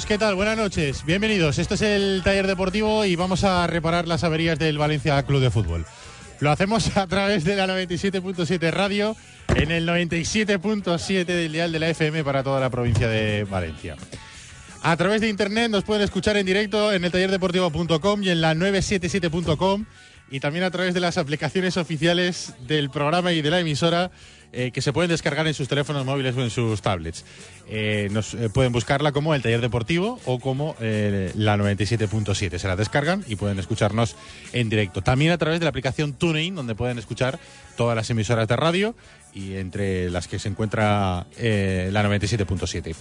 ¿Qué tal? Buenas noches, bienvenidos. Esto es el taller deportivo y vamos a reparar las averías del Valencia Club de Fútbol. Lo hacemos a través de la 97.7 radio en el 97.7 del dial de la FM para toda la provincia de Valencia. A través de internet nos pueden escuchar en directo en el tallerdeportivo.com y en la 977.com y también a través de las aplicaciones oficiales del programa y de la emisora eh, que se pueden descargar en sus teléfonos móviles o en sus tablets. Eh, nos eh, pueden buscarla como el taller deportivo o como eh, la 97.7. Se la descargan y pueden escucharnos en directo. También a través de la aplicación TuneIn, donde pueden escuchar todas las emisoras de radio y entre las que se encuentra la 97.7.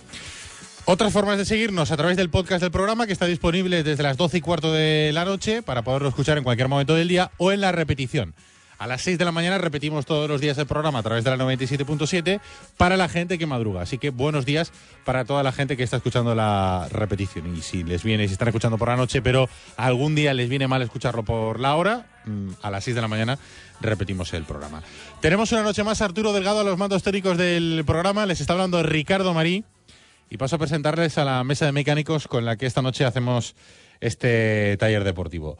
Otras formas de seguirnos a través del podcast del programa que está disponible desde las 12 y cuarto de la noche para poderlo escuchar en cualquier momento del día o en la repetición. A las 6 de la mañana repetimos todos los días el programa a través de la 97.7 para la gente que madruga. Así que buenos días para toda la gente que está escuchando la repetición. Y si les viene, si están escuchando por la noche, pero algún día les viene mal escucharlo por la hora, mm, a las 6 de la mañana repetimos el programa. Tenemos una noche más Arturo Delgado a los mandos técnicos del programa. Les está hablando Ricardo Marí. Y paso a presentarles a la mesa de mecánicos con la que esta noche hacemos este taller deportivo.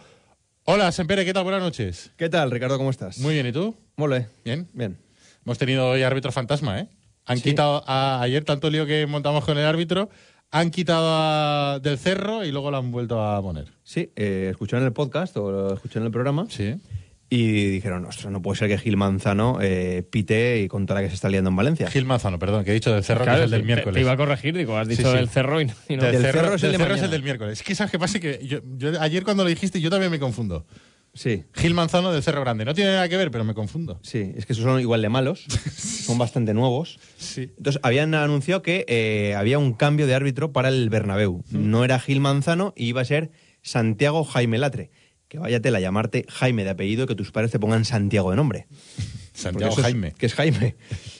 Hola, Sempere, ¿qué tal? Buenas noches. ¿Qué tal, Ricardo? ¿Cómo estás? Muy bien, ¿y tú? Mole. Bien. Bien. Hemos tenido hoy árbitro fantasma, ¿eh? Han Sí. quitado a- ayer tanto lío que montamos con el árbitro, han quitado a- del cerro y luego lo han vuelto a poner. Sí, eh, escuché en el podcast o lo escuché en el programa Sí. Y dijeron, ostras, no puede ser que Gil Manzano eh, pite y con toda la que se está liando en Valencia. Gil Manzano, perdón, que he dicho del cerro, Claro, que es el del te- miércoles. Te iba a corregir, digo, has dicho Sí, sí. del cerro y no. y no- Del, Del cerro, cerro es el del de cerro es el del miércoles. Es que sabes qué pasa que yo, yo ayer cuando lo dijiste yo también me confundo. Sí, Gil Manzano del Cerro Grande. No tiene nada que ver, pero me confundo. sí, es que esos son igual de malos, son bastante nuevos. Sí. Entonces, habían anunciado que eh, había un cambio de árbitro para el Bernabéu. No era Gil Manzano y iba a ser Santiago Jaime Latre. Que vaya tela llamarte Jaime de apellido, que tus padres te pongan Santiago de nombre. Santiago es- Jaime. que es Jaime.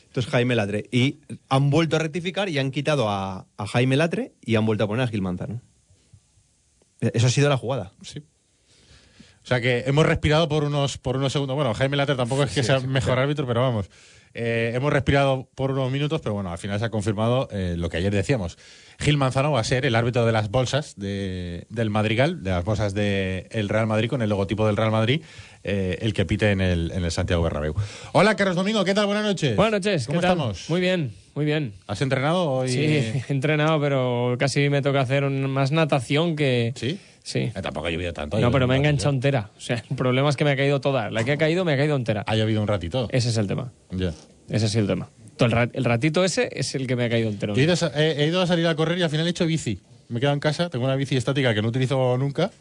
Entonces Jaime Latre. Y han vuelto a rectificar y han quitado a, a Jaime Latre y han vuelto a poner a Gil Manzano. Eso ha sido la jugada. Sí. O sea que hemos respirado por unos, por unos segundos. Bueno, Jaime Later tampoco es que sea mejor árbitro, pero vamos. Eh, hemos respirado por unos minutos, pero bueno, al final se ha confirmado eh, lo que ayer decíamos. Gil Manzano va a ser el árbitro de las bolsas de- del Madrigal, de las bolsas del Real Madrid, con el logotipo del Real Madrid, eh, el que pite en el, en el Santiago Bernabéu. Hola, Carlos Domingo, ¿qué tal? Buenas noches. Buenas noches, ¿Cómo ¿qué tal? estamos? Muy bien, muy bien. ¿Has entrenado hoy? Sí, he entrenado, pero casi me toca hacer un- más natación que. ¿Sí? Sí. Eh, tampoco ha llovido tanto. ha No, pero me he ratito. enganchado entera. O sea, el problema es que me ha caído toda. La que ha caído me ha caído entera. Ha llovido un ratito. Ese es el tema. Ya. Ese es el tema. Todo El, ra- el ratito ese es el que me ha caído entero. He ido, a, he- he ido a salir a correr y al final he hecho bici. Me he quedado en casa, tengo una bici estática que no utilizo nunca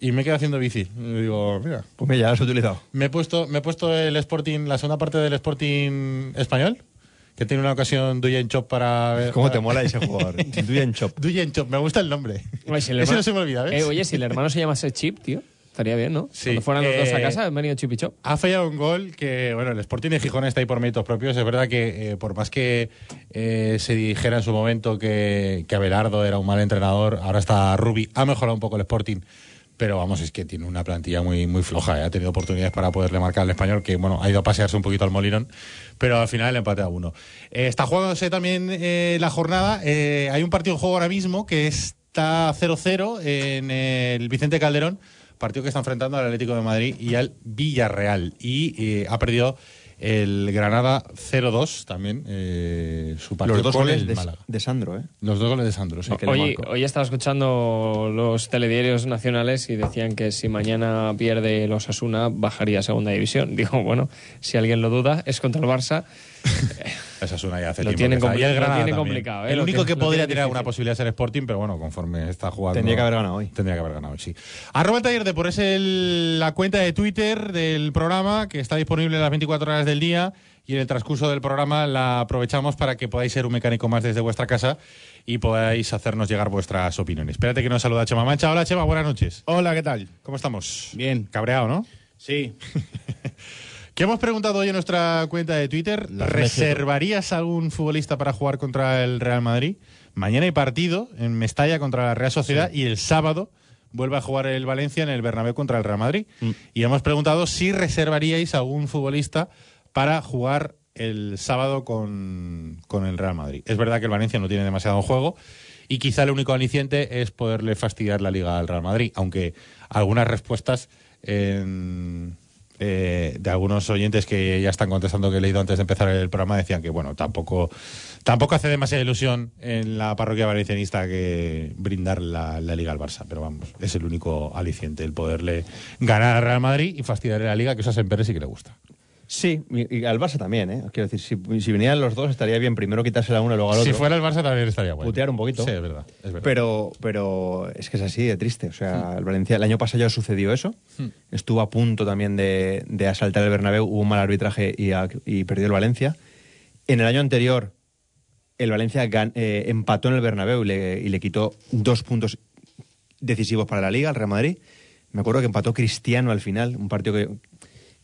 y me he quedado haciendo bici. Y digo, mira, Pues mira, ya lo has utilizado. me he puesto, me he puesto el Sporting, la segunda parte del Sporting español, que tiene una ocasión Duyen Chop para ver. ¿Cómo te mola ese jugador? Duyen Chop. Duyen Chop, me gusta el nombre. Oye, si el Ese hermano- no se me olvida, ¿ves? Eh, oye, si el hermano se llamase Chip, tío, estaría bien, ¿no? Sí, Cuando fueran los dos a eh, casa, han venido Chip y Chop. Ha fallado un gol que, bueno, el Sporting de Gijón está ahí por méritos propios. Es verdad que, eh, por más que eh, se dijera en su momento que, que Abelardo era un mal entrenador, ahora está Rubi, ha mejorado un poco el Sporting. Pero vamos, es que tiene una plantilla muy, muy floja. ¿eh? Ha tenido oportunidades para poderle marcar al español, que bueno, ha ido a pasearse un poquito al Molinón, pero al final el empate a uno. Eh, está jugándose también eh, la jornada. Hay un partido en juego ahora mismo que está 0-0 en el Vicente Calderón, partido que está enfrentando al Atlético de Madrid y al Villarreal. Y ha perdido el Granada 0-2 también, eh, su partido Los dos goles de, Málaga. de Sandro, ¿eh? Los dos goles de Sandro, sí. que le Hoy, hoy estaba escuchando los telediarios nacionales y decían que si mañana pierde los Asuna bajaría a segunda división. Digo, bueno, si alguien lo duda, es contra el Barça. Esa es una ya hace Lo tiempo tienen que está. compli- Y el lo Granada tienen también. complicado, ¿eh? El Lo único que lo podría tener alguna posibilidad es el Sporting, pero bueno, conforme está jugando. Tendría que haber ganado hoy. Tendría que haber ganado hoy, sí. Arroba el taller de por es el- la cuenta de Twitter del programa que está disponible las 24 horas del día y en el transcurso del programa la aprovechamos para que podáis ser un mecánico más desde vuestra casa y podáis hacernos llegar vuestras opiniones. Espérate que nos saluda Chema Mancha. Hola Chema, buenas noches. Hola, ¿qué tal? ¿Cómo estamos? Bien. Cabreado, ¿no? Sí. ¿Qué hemos preguntado hoy en nuestra cuenta de Twitter? ¿Reservarías algún futbolista para jugar contra el Real Madrid? Mañana hay partido en Mestalla contra la Real Sociedad y el sábado vuelve a jugar el Valencia en el Bernabéu contra el Real Madrid. Y hemos preguntado si reservaríais algún futbolista para jugar el sábado con, con el Real Madrid. Es verdad que el Valencia no tiene demasiado juego y quizá el único aliciente es poderle fastidiar la liga al Real Madrid, aunque algunas respuestas en- eh, de algunos oyentes que ya están contestando que he leído antes de empezar el programa decían que bueno tampoco tampoco hace demasiada ilusión en la parroquia valencianista que brindar la, la liga al Barça pero vamos es el único aliciente el poderle ganar al Real Madrid y fastidiarle la liga que eso a Semper sí que le gusta Sí, y, al Barça también, ¿eh? Quiero decir, si, si vinieran los dos estaría bien primero quitársela a uno y luego al otro. si fuera el Barça también estaría bueno Putear un poquito. sí es verdad, es verdad. Pero, pero es que es así de triste. O sea, el Valencia, el año pasado ya sucedió eso. Estuvo a punto también de, de asaltar el Bernabéu, hubo un mal arbitraje y, a- y perdió el Valencia. En el año anterior, el Valencia gan- eh, empató en el Bernabéu y le, y le quitó dos puntos decisivos para la Liga al Real Madrid. Me acuerdo que empató Cristiano al final, un partido que,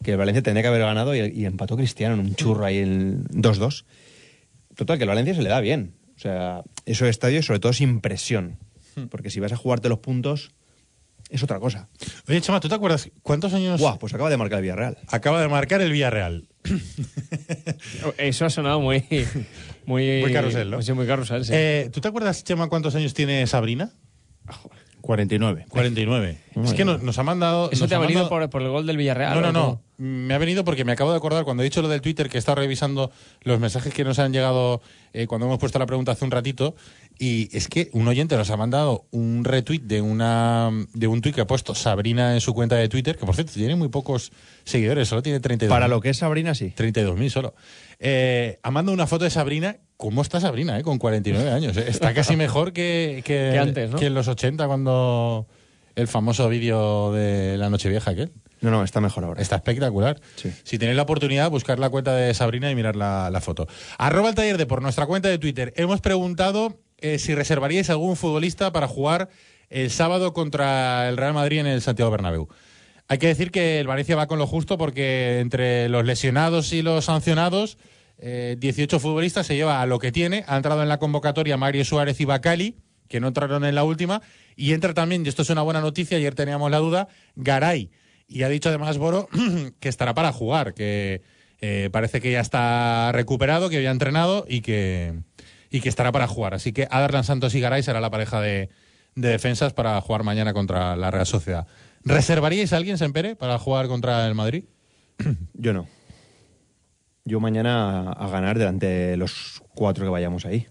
que el Valencia tenía que haber ganado y, y empató Cristiano en un churro ahí en 2-2. Total, que el Valencia se le da bien. O sea, esos estadios, sobre todo sin presión. Porque si vas a jugarte los puntos, es otra cosa. oye Chema ¿tú te acuerdas cuántos años Guau, pues acaba de marcar el Villarreal. acaba de marcar el Villarreal Eso ha sonado muy. Muy, Muy carrusel, ¿no? Sí, muy carrusel, sí. Eh, ¿tú te acuerdas Chema cuántos años tiene Sabrina? 49. 49 es que nos, nos ha mandado Eso nos te ha venido mandado- por, por el gol del Villarreal. No, no, ¿o no. Me ha venido porque me acabo de acordar cuando he dicho lo del Twitter que he estado revisando los mensajes que nos han llegado eh, cuando hemos puesto la pregunta hace un ratito y es que un oyente nos ha mandado un retweet de una de un tuit que ha puesto Sabrina en su cuenta de Twitter, que por cierto tiene muy pocos seguidores, solo tiene 32. Para lo que es Sabrina, sí. 32.000 solo. Eh, ha mandado una foto de Sabrina. ¿Cómo está Sabrina, eh? Con 49 años. eh? Está casi mejor que, que, Que antes, ¿no? que en los 80 cuando el famoso vídeo de la Nochevieja aquel. No, no, está mejor ahora. Está espectacular. Sí. Si tenéis la oportunidad, buscar la cuenta de Sabrina y mirar la, la foto. Arroba el taller de por nuestra cuenta de Twitter. Hemos preguntado eh, si reservaríais algún futbolista para jugar el sábado contra el Real Madrid en el Santiago Bernabéu. Hay que decir que el Valencia va con lo justo porque entre los lesionados y los sancionados, eh, 18 futbolistas se lleva a lo que tiene. Ha entrado en la convocatoria Mario Suárez y Bacali, que no entraron en la última. Y entra también, y esto es una buena noticia, ayer teníamos la duda, Garay. Y ha dicho además Boro que estará para jugar, que eh, parece que ya está recuperado, que ya ha entrenado y que, y que estará para jugar. Así que Adarlan Santos y Garay será la pareja de, de defensas para jugar mañana contra la Real Sociedad. ¿Reservaríais a alguien, Sempere, para jugar contra el Madrid? Yo no. Yo mañana a, a ganar delante de los cuatro que vayamos ahí.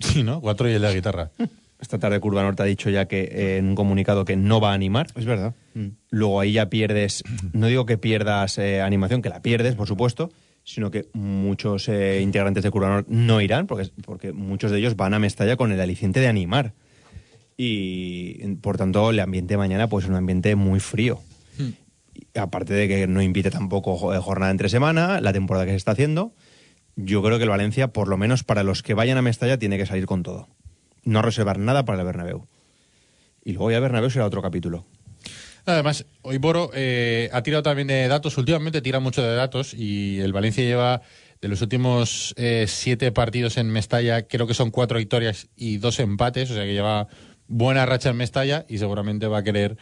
Sí, ¿no? Cuatro y el de la guitarra. Esta tarde Curva Norte ha dicho ya que eh, en un comunicado que no va a animar. Es verdad. Luego ahí ya pierdes, no digo que pierdas eh, animación, que la pierdes, por supuesto, sino que muchos eh, integrantes de Curva Norte no irán, porque, porque muchos de ellos van a Mestalla con el aliciente de animar. Y por tanto, el ambiente mañana pues es un ambiente muy frío. Y aparte de que no invite tampoco eh, jornada entre semana, la temporada que se está haciendo, yo creo que el Valencia, por lo menos para los que vayan a Mestalla, tiene que salir con todo. No reservar nada para el Bernabéu. Y luego ya Bernabéu será otro capítulo. Además, hoy Boro eh, ha tirado también de datos, últimamente tira mucho de datos y el Valencia lleva de los últimos eh, siete partidos en Mestalla, creo que son cuatro victorias y dos empates, o sea que lleva buena racha en Mestalla y seguramente va a querer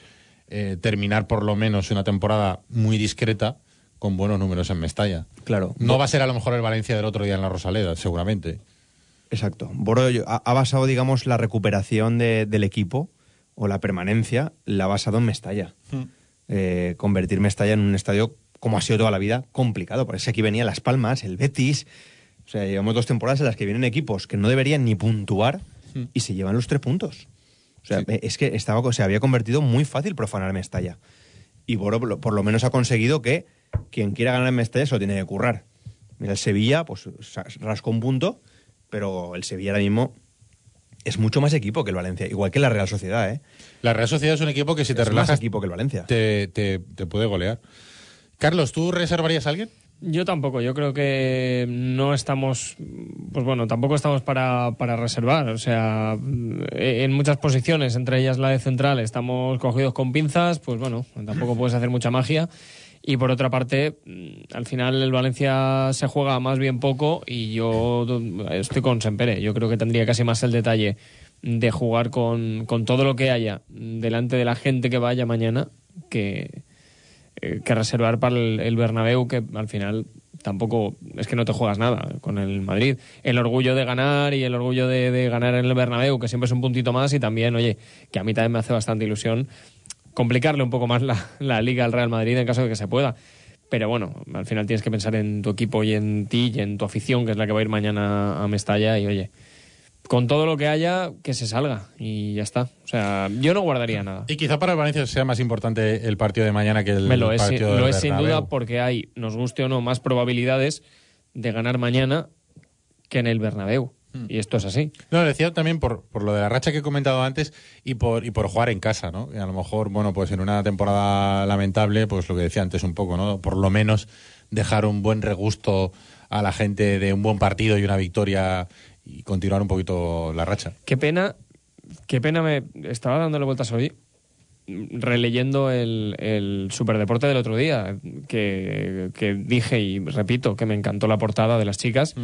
eh, terminar por lo menos una temporada muy discreta con buenos números en Mestalla. Claro. No va a ser a lo mejor el Valencia del otro día en la Rosaleda, seguramente. Exacto. Boro ha, ha basado, digamos, la recuperación de- del equipo o la permanencia, la ha basado en Mestalla. Eh, convertir Mestalla en un estadio, como ha sido toda la vida, complicado. Por eso aquí venía Las Palmas, el Betis. O sea, llevamos dos temporadas en las que vienen equipos que no deberían ni puntuar y se llevan los tres puntos. O sea, es que estaba, se había convertido muy fácil profanar Mestalla. Y Boro por lo- por lo menos ha conseguido que quien quiera ganar en Mestalla se lo tiene que currar. Mira, el Sevilla, pues rascó un punto, pero el Sevilla ahora mismo es mucho más equipo que el Valencia, igual que la Real Sociedad, ¿eh? La Real Sociedad es un equipo que si te es más relajas equipo que el Valencia. te, te, te puede golear. Carlos, ¿tú reservarías a alguien? Yo tampoco, yo creo que no estamos, pues bueno, tampoco estamos para, para reservar, o sea, en muchas posiciones, entre ellas la de central, estamos cogidos con pinzas, pues bueno, tampoco puedes hacer mucha magia. Y por otra parte, mm, al final el Valencia se juega más bien poco y yo estoy con Sempere. Yo creo que tendría casi más el detalle de jugar con, con todo lo que haya delante de la gente que vaya mañana que, eh, que reservar para el, el Bernabéu, que al final tampoco es que no te juegas nada con el Madrid. El orgullo de ganar y el orgullo de, de ganar en el Bernabéu, que siempre es un puntito más, y también, oye, que a mí también me hace bastante ilusión complicarle un poco más la, la liga al Real Madrid en caso de que se pueda. Pero bueno, al final tienes que pensar en tu equipo y en ti y en tu afición, que es la que va a ir mañana a Mestalla, y oye, con todo lo que haya, que se salga y ya está. O sea, yo no guardaría nada. Y quizá para el Valencia sea más importante el partido de mañana que el Me lo es, partido lo es sin duda porque hay, nos guste o no, más probabilidades de ganar mañana que en el Bernabéu. Hmm. Y esto es así. No, lo decía también por, por lo de la racha que he comentado antes y por, y por jugar en casa, ¿no? Y a lo mejor, bueno, pues en una temporada lamentable, pues lo que decía antes un poco, ¿no? Por lo menos dejar un buen regusto a la gente de un buen partido y una victoria y continuar un poquito la racha. Qué pena, qué pena me estaba dándole vueltas hoy releyendo el, el superdeporte del otro día, que, que dije y repito que me encantó la portada de las chicas.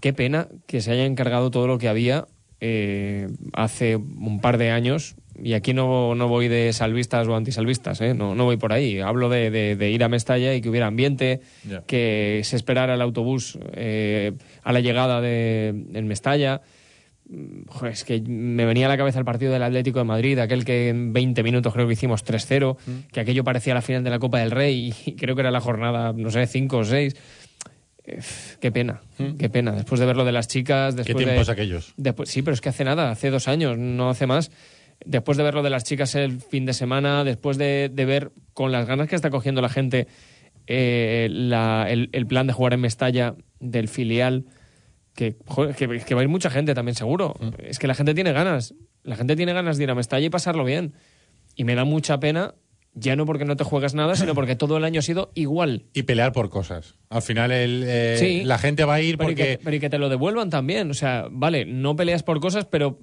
Qué pena que se haya encargado todo lo que había eh, hace un par de años. Y aquí no, no voy de salvistas o antisalvistas, ¿eh? no, no voy por ahí. Hablo de, de- de ir a Mestalla y que hubiera ambiente, que se esperara el autobús eh, a la llegada de, en Mestalla. Mm, Joder, es que me venía a la cabeza el partido del Atlético de Madrid, aquel que en 20 minutos creo que hicimos 3-0, que aquello parecía la final de la Copa del Rey y creo que era la jornada, no sé, 5 o 6. Qué pena, qué pena. Después de ver lo de las chicas, ¿Qué después tiempos de, aquellos? Después, sí, pero es que hace nada, hace dos años, no hace más. Después de ver lo de las chicas el fin de semana, después de, de ver con las ganas que está cogiendo la gente eh, la- el, el plan de jugar en Mestalla del filial, que, joder, que, que va a ir mucha gente también seguro. Es que la gente tiene ganas, la gente tiene ganas de ir a Mestalla y pasarlo bien. Y me da mucha pena, ya no porque no te juegas nada, sino porque todo el año ha sido igual. Y pelear por cosas. Al final el, eh, Sí. la gente va a ir Pero y, porque... que, pero y que te lo devuelvan también. O sea, vale, no peleas por cosas, pero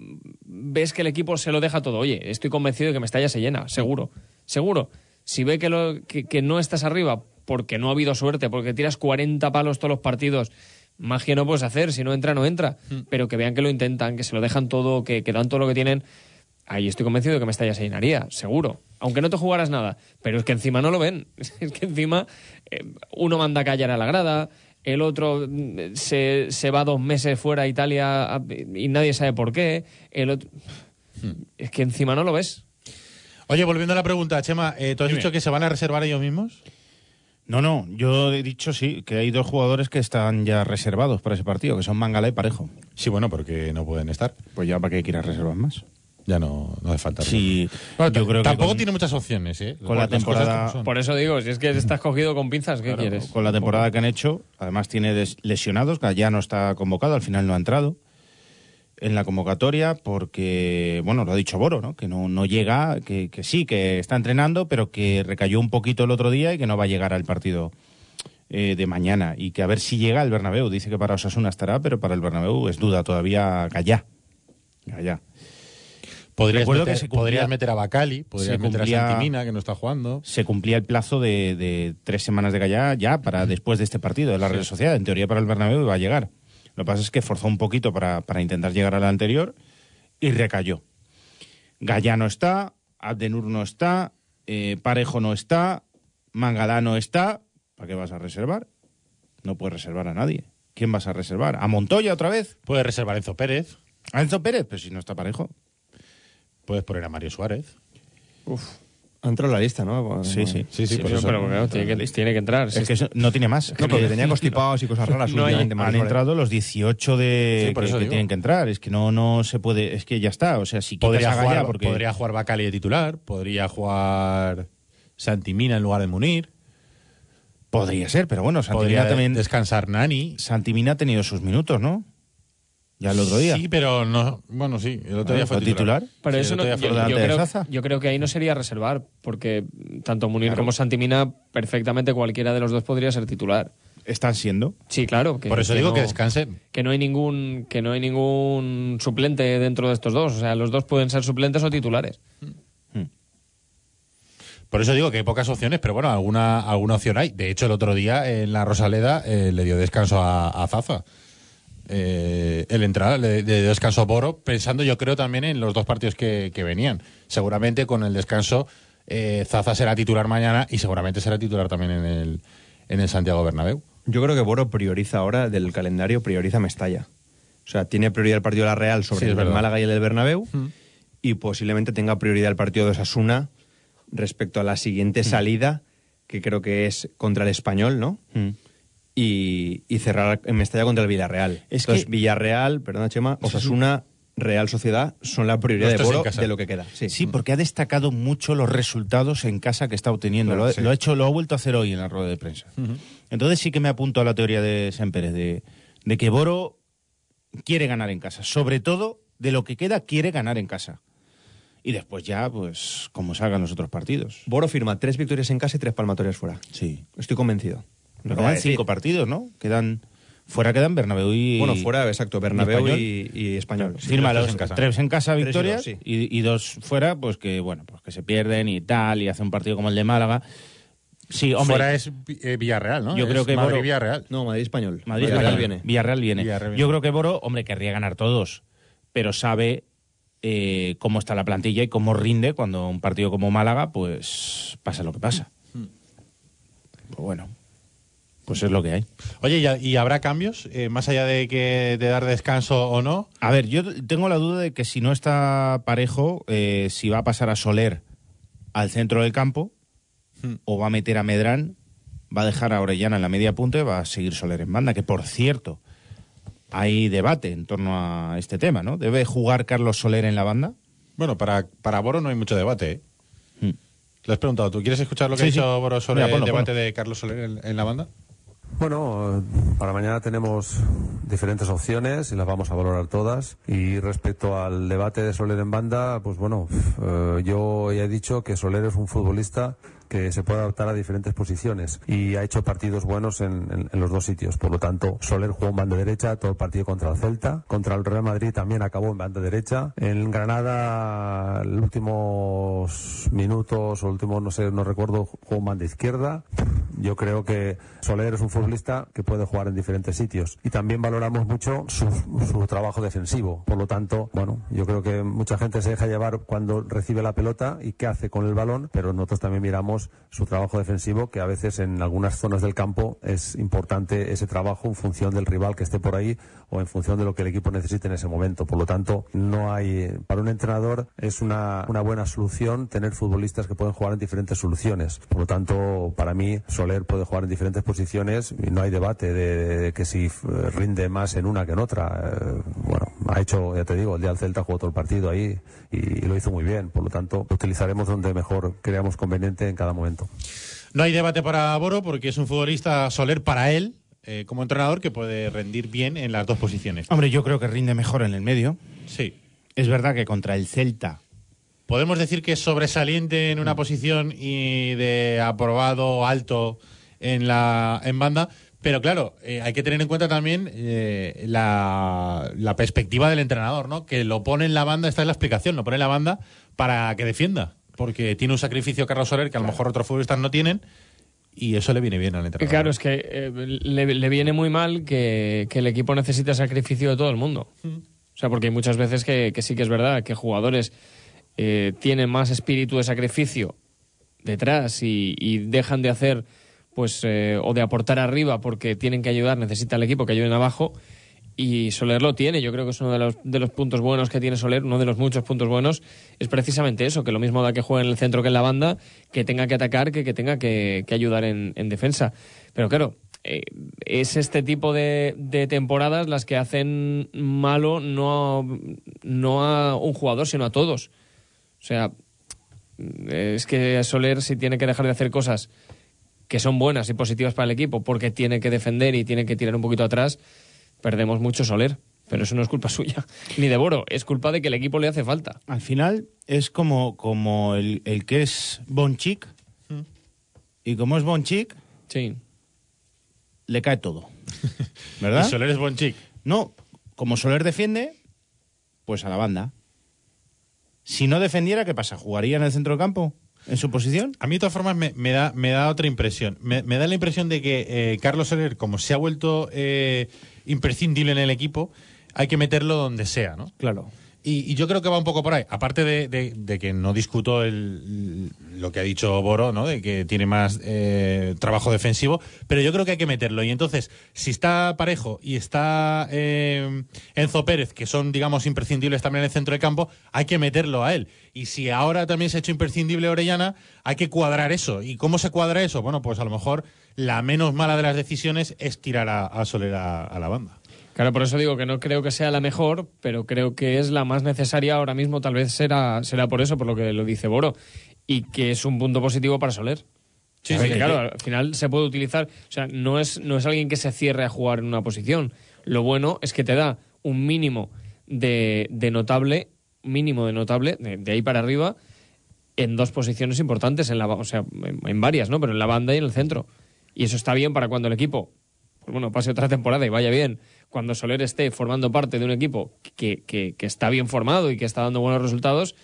ves que el equipo se lo deja todo. Oye, estoy convencido de que Mestalla se llena, seguro. Seguro. Si ve que, lo, que, que no estás arriba porque no ha habido suerte, porque tiras 40 palos todos los partidos, magia no puedes hacer. Si no entra, no entra. Pero que vean que lo intentan, que se lo dejan todo, que, que dan todo lo que tienen. Ahí estoy convencido de que Mestalla se llenaría, seguro. Aunque no te jugaras nada. Pero es que encima no lo ven. Es que encima eh, uno manda a callar a la grada, el otro mm, se, se va dos meses fuera a Italia y nadie sabe por qué. El otro... Es que encima no lo ves. Oye, volviendo a la pregunta, Chema, eh, ¿tú has Dime. dicho que se van a reservar ellos mismos? No, no, yo he dicho sí, que hay dos jugadores que están ya reservados para ese partido, que son Mangala y Parejo. Sí, bueno, porque no pueden estar. Pues ya para qué quieras reservar más. Ya no, no hace falta. Sí, Bueno, yo creo que tampoco con- tiene muchas opciones, ¿eh? con la temporada-. Por eso digo, si es que estás cogido con pinzas, ¿qué Claro, quieres? Con la temporada que han hecho, además tiene lesionados, que ya no está convocado, al final no ha entrado en la convocatoria porque, bueno, lo ha dicho Boro, ¿no? Que no, no llega, que, que sí, que está entrenando, pero que recayó un poquito el otro día y que no va a llegar al partido eh, de mañana y que a ver si llega al Bernabéu. Dice que para Osasuna estará, pero para el Bernabéu es duda todavía Gallá. Gallá. Podrías, meter, que se cumplía- podrías meter a Bacali, podrías meter a Santimina, que no está jugando. Se cumplía el plazo de, de tres semanas de Gallá ya para después de este partido de la Real Sociedad. En teoría para el Bernabéu iba a llegar. Lo que pasa es que forzó un poquito para, para intentar llegar a la anterior y recayó. Gallá no está, Abdenur no está, eh, Parejo no está, Mangalá no está. ¿Para qué vas a reservar? No puedes reservar a nadie. ¿Quién vas a reservar? ¿A Montoya otra vez? Puedes reservar a Enzo Pérez, ¿A Enzo Pérez? Pues si no está Parejo. Puedes poner a Mario Suárez. Ha entrado en la lista, ¿no? Sí, sí. Sí, sí, por Pero, eso. pero, claro, tiene, que, tiene que entrar. Es que eso no tiene más. No, porque tenía constipados y cosas raras. No hay- han Suárez. entrado los 18 de Sí, por que, eso que tienen que entrar. Es que no, no se puede. Es que ya está. O sea, si Podría jugar, porque podría jugar Bacali de titular, podría jugar Santimina en lugar de Munir, podría ser, pero bueno, Santimina podría también. descansar Nani. Santimina ha tenido sus minutos, ¿no? Ya el otro día. Sí, pero no. Bueno, sí, el otro Ah, día fue ¿fue titular. titular? Pero Sí, eso el no, otro día yo, fue yo creo, yo creo que ahí no sería reservar, porque tanto Munir Claro. como Santimina, perfectamente cualquiera de los dos podría ser titular. Están siendo. Sí, claro. Que, Por eso digo no- que descansen. Que no hay ningún que no hay ningún suplente dentro de estos dos. O sea, los dos pueden ser suplentes o titulares. Por eso digo que hay pocas opciones, pero bueno, alguna, alguna opción hay. De hecho, el otro día en la Rosaleda eh, le dio descanso a, a Zaza. Eh, el entrar dio descanso a Boro, pensando yo creo también en los dos partidos que, que venían. Seguramente con el descanso eh, Zaza será titular mañana y seguramente será titular también en el, en el Santiago Bernabéu. Yo creo que Boro prioriza ahora del calendario, prioriza Mestalla. O sea, tiene prioridad el partido de la Real sobre Sí, el del verdad. Málaga y el del Bernabéu y posiblemente tenga prioridad el partido de Osasuna respecto a la siguiente salida, que creo que es contra el Español, ¿no? Mm. Y, y cerrar en Mestalla contra el Villarreal. Es Entonces, que- Villarreal, perdona Chema, Osasuna, Real Sociedad son la prioridad de Boro casa. de lo que queda. Sí, Sí, porque ha destacado mucho los resultados en casa que está obteniendo. Claro, lo, ha- sí. lo ha hecho, lo ha vuelto a hacer hoy en la rueda de prensa. Entonces sí que me apunto a la teoría de Pérez de, de que Boro quiere ganar en casa. Sobre todo, de lo que queda, quiere ganar en casa. Y después ya, pues, como salgan los otros partidos. Boro firma tres victorias en casa y tres palmatorias fuera. Sí. Estoy convencido. Pero quedan decir. cinco partidos, ¿no? Quedan... Fuera quedan Bernabéu y... Bueno, fuera, exacto, Bernabéu Español. y, y Español. Sí, Firma tres los en casa. tres en casa y victorias dos, sí. y, y dos fuera, pues que bueno, pues que se pierden y tal, y hace un partido como el de Málaga. Sí, hombre, Fuera es eh, Villarreal, ¿no? Yo Es creo que Madrid Boro- Villarreal. No, Madrid Español. Madrid Villarreal Español. viene. Villarreal viene. Villarreal viene. Yo creo que Boro, hombre, querría ganar todos, pero sabe eh, cómo está la plantilla y cómo rinde cuando un partido como Málaga, pues pasa lo que pasa. Pues bueno, pues es lo que hay. Oye, ¿y, y habrá cambios? Eh, más allá de que de dar descanso o no. A ver, yo tengo la duda de que si no está parejo, eh, si va a pasar a Soler al centro del campo o va a meter a Medrán, va a dejar a Orellana en la media punta y va a seguir Soler en banda, que por cierto, hay debate en torno a este tema, ¿no? ¿Debe jugar Carlos Soler en la banda? Bueno, para, para Boro no hay mucho debate. ¿eh? Hmm. Lo has preguntado. ¿Tú quieres escuchar lo que Sí, ha dicho sí. Boro sobre Mira, ponlo, el debate ponlo. de Carlos Soler en, en la banda? Bueno, para mañana tenemos diferentes opciones y las vamos a valorar todas. Y respecto al debate de Soler en banda, pues bueno, eh, yo ya he dicho que Soler es un futbolista que se puede adaptar a diferentes posiciones y ha hecho partidos buenos en, en- en los dos sitios. Por lo tanto, Soler jugó en banda derecha todo el partido contra el Celta. Contra el Real Madrid también acabó en banda derecha. En Granada, los últimos minutos o últimos, no sé, no recuerdo, jugó en banda izquierda. Yo creo que Soler es un futbolista que puede jugar en diferentes sitios. Y también valoramos mucho su, su trabajo defensivo. Por lo tanto, bueno, yo creo que mucha gente se deja llevar cuando recibe la pelota y qué hace con el balón, pero nosotros también miramos su trabajo defensivo, que a veces en algunas zonas del campo es importante ese trabajo en función del rival que esté por ahí o en función de lo que el equipo necesite en ese momento. Por lo tanto, no hay, para un entrenador es una, una buena solución tener futbolistas que pueden jugar en diferentes soluciones. Por lo tanto, para mí, Soler puede jugar en diferentes posiciones y no hay debate de, de que si eh, rinde más en una que en otra. Eh, bueno, ha hecho, ya te digo, el día del Celta jugó todo el partido ahí y, y lo hizo muy bien. Por lo tanto, lo utilizaremos donde mejor creamos conveniente en cada momento. No hay debate para Boro porque es un futbolista Soler para él, eh, como entrenador, que puede rendir bien en las dos posiciones. Hombre, yo creo que rinde mejor en el medio. Sí. Es verdad que contra el Celta ¿Podemos decir que es sobresaliente en una posición y de aprobado alto en la en banda. Pero claro, eh, hay que tener en cuenta también eh, la, la perspectiva del entrenador, ¿no? Que lo pone en la banda, esta es la explicación, lo pone en la banda para que defienda. Porque tiene un sacrificio Carlos Soler que a lo mejor otros futbolistas no tienen y eso le viene bien al entrenador. Claro, es que eh, le, le viene muy mal que, que el equipo necesite sacrificio de todo el mundo. O sea, porque hay muchas veces que, que sí que es verdad que jugadores eh, tienen más espíritu de sacrificio detrás y, dejan de hacer pues eh, o de aportar arriba porque tienen que ayudar, necesita el equipo que ayuden abajo y Soler lo tiene. Yo creo que es uno de los, de los puntos buenos que tiene Soler, uno de los muchos puntos buenos, es precisamente eso, que lo mismo da que juegue en el centro que en la banda, que tenga que atacar, que, que tenga que, que ayudar en, en defensa. Pero claro, eh, es este tipo de, de temporadas las que hacen malo no no a un jugador, sino a todos. O sea, es que Soler si tiene que dejar de hacer cosas que son buenas y positivas para el equipo porque tiene que defender y tiene que tirar un poquito atrás, perdemos mucho Soler. Pero eso no es culpa suya, ni de Boro, es culpa de que el equipo le hace falta. Al final es como, como el, el que es Bonchic. Y como es Bonchic, Sí. le cae todo. ¿Verdad? Y Soler es buen chic. No, como Soler defiende, pues a la banda. Si no defendiera, ¿qué pasa? ¿Jugaría en el centro del campo? ¿En su posición? A mí, de todas formas, me, me da, me da otra impresión. Me, me da la impresión de que eh, Carlos Soler, como se ha vuelto eh, imprescindible en el equipo, hay que meterlo donde sea, ¿no? Claro. Y, y yo creo que va un poco por ahí. Aparte de, de- de que no discuto el, lo que ha dicho Boro, ¿no? De que tiene más eh, trabajo defensivo, pero yo creo que hay que meterlo. Y entonces, si está Parejo y está eh, Enzo Pérez, que son, digamos, imprescindibles también en el centro de campo, hay que meterlo a él. Y si ahora también se ha hecho imprescindible Orellana, hay que cuadrar eso. ¿Y cómo se cuadra eso? Bueno, pues a lo mejor la menos mala de las decisiones es tirar a, a Soler a, a la banda. Claro, por eso digo que no creo que sea la mejor, pero creo que es la más necesaria ahora mismo. Tal vez será, será por eso, por lo que lo dice Boro. Y que es un punto positivo para Soler. Sí, sí, claro, sí. al final se puede utilizar. O sea, no es, no es alguien que se cierre a jugar en una posición. Lo bueno es que te da un mínimo de, de notable, mínimo de notable, de, de ahí para arriba, en dos posiciones importantes, en la, o sea, en, en varias, ¿no? Pero en la banda y en el centro. Y eso está bien para cuando el equipo, pues bueno, pase otra temporada y vaya bien. Cuando Soler esté formando parte de un equipo que, que, está bien formado y que está dando buenos resultados,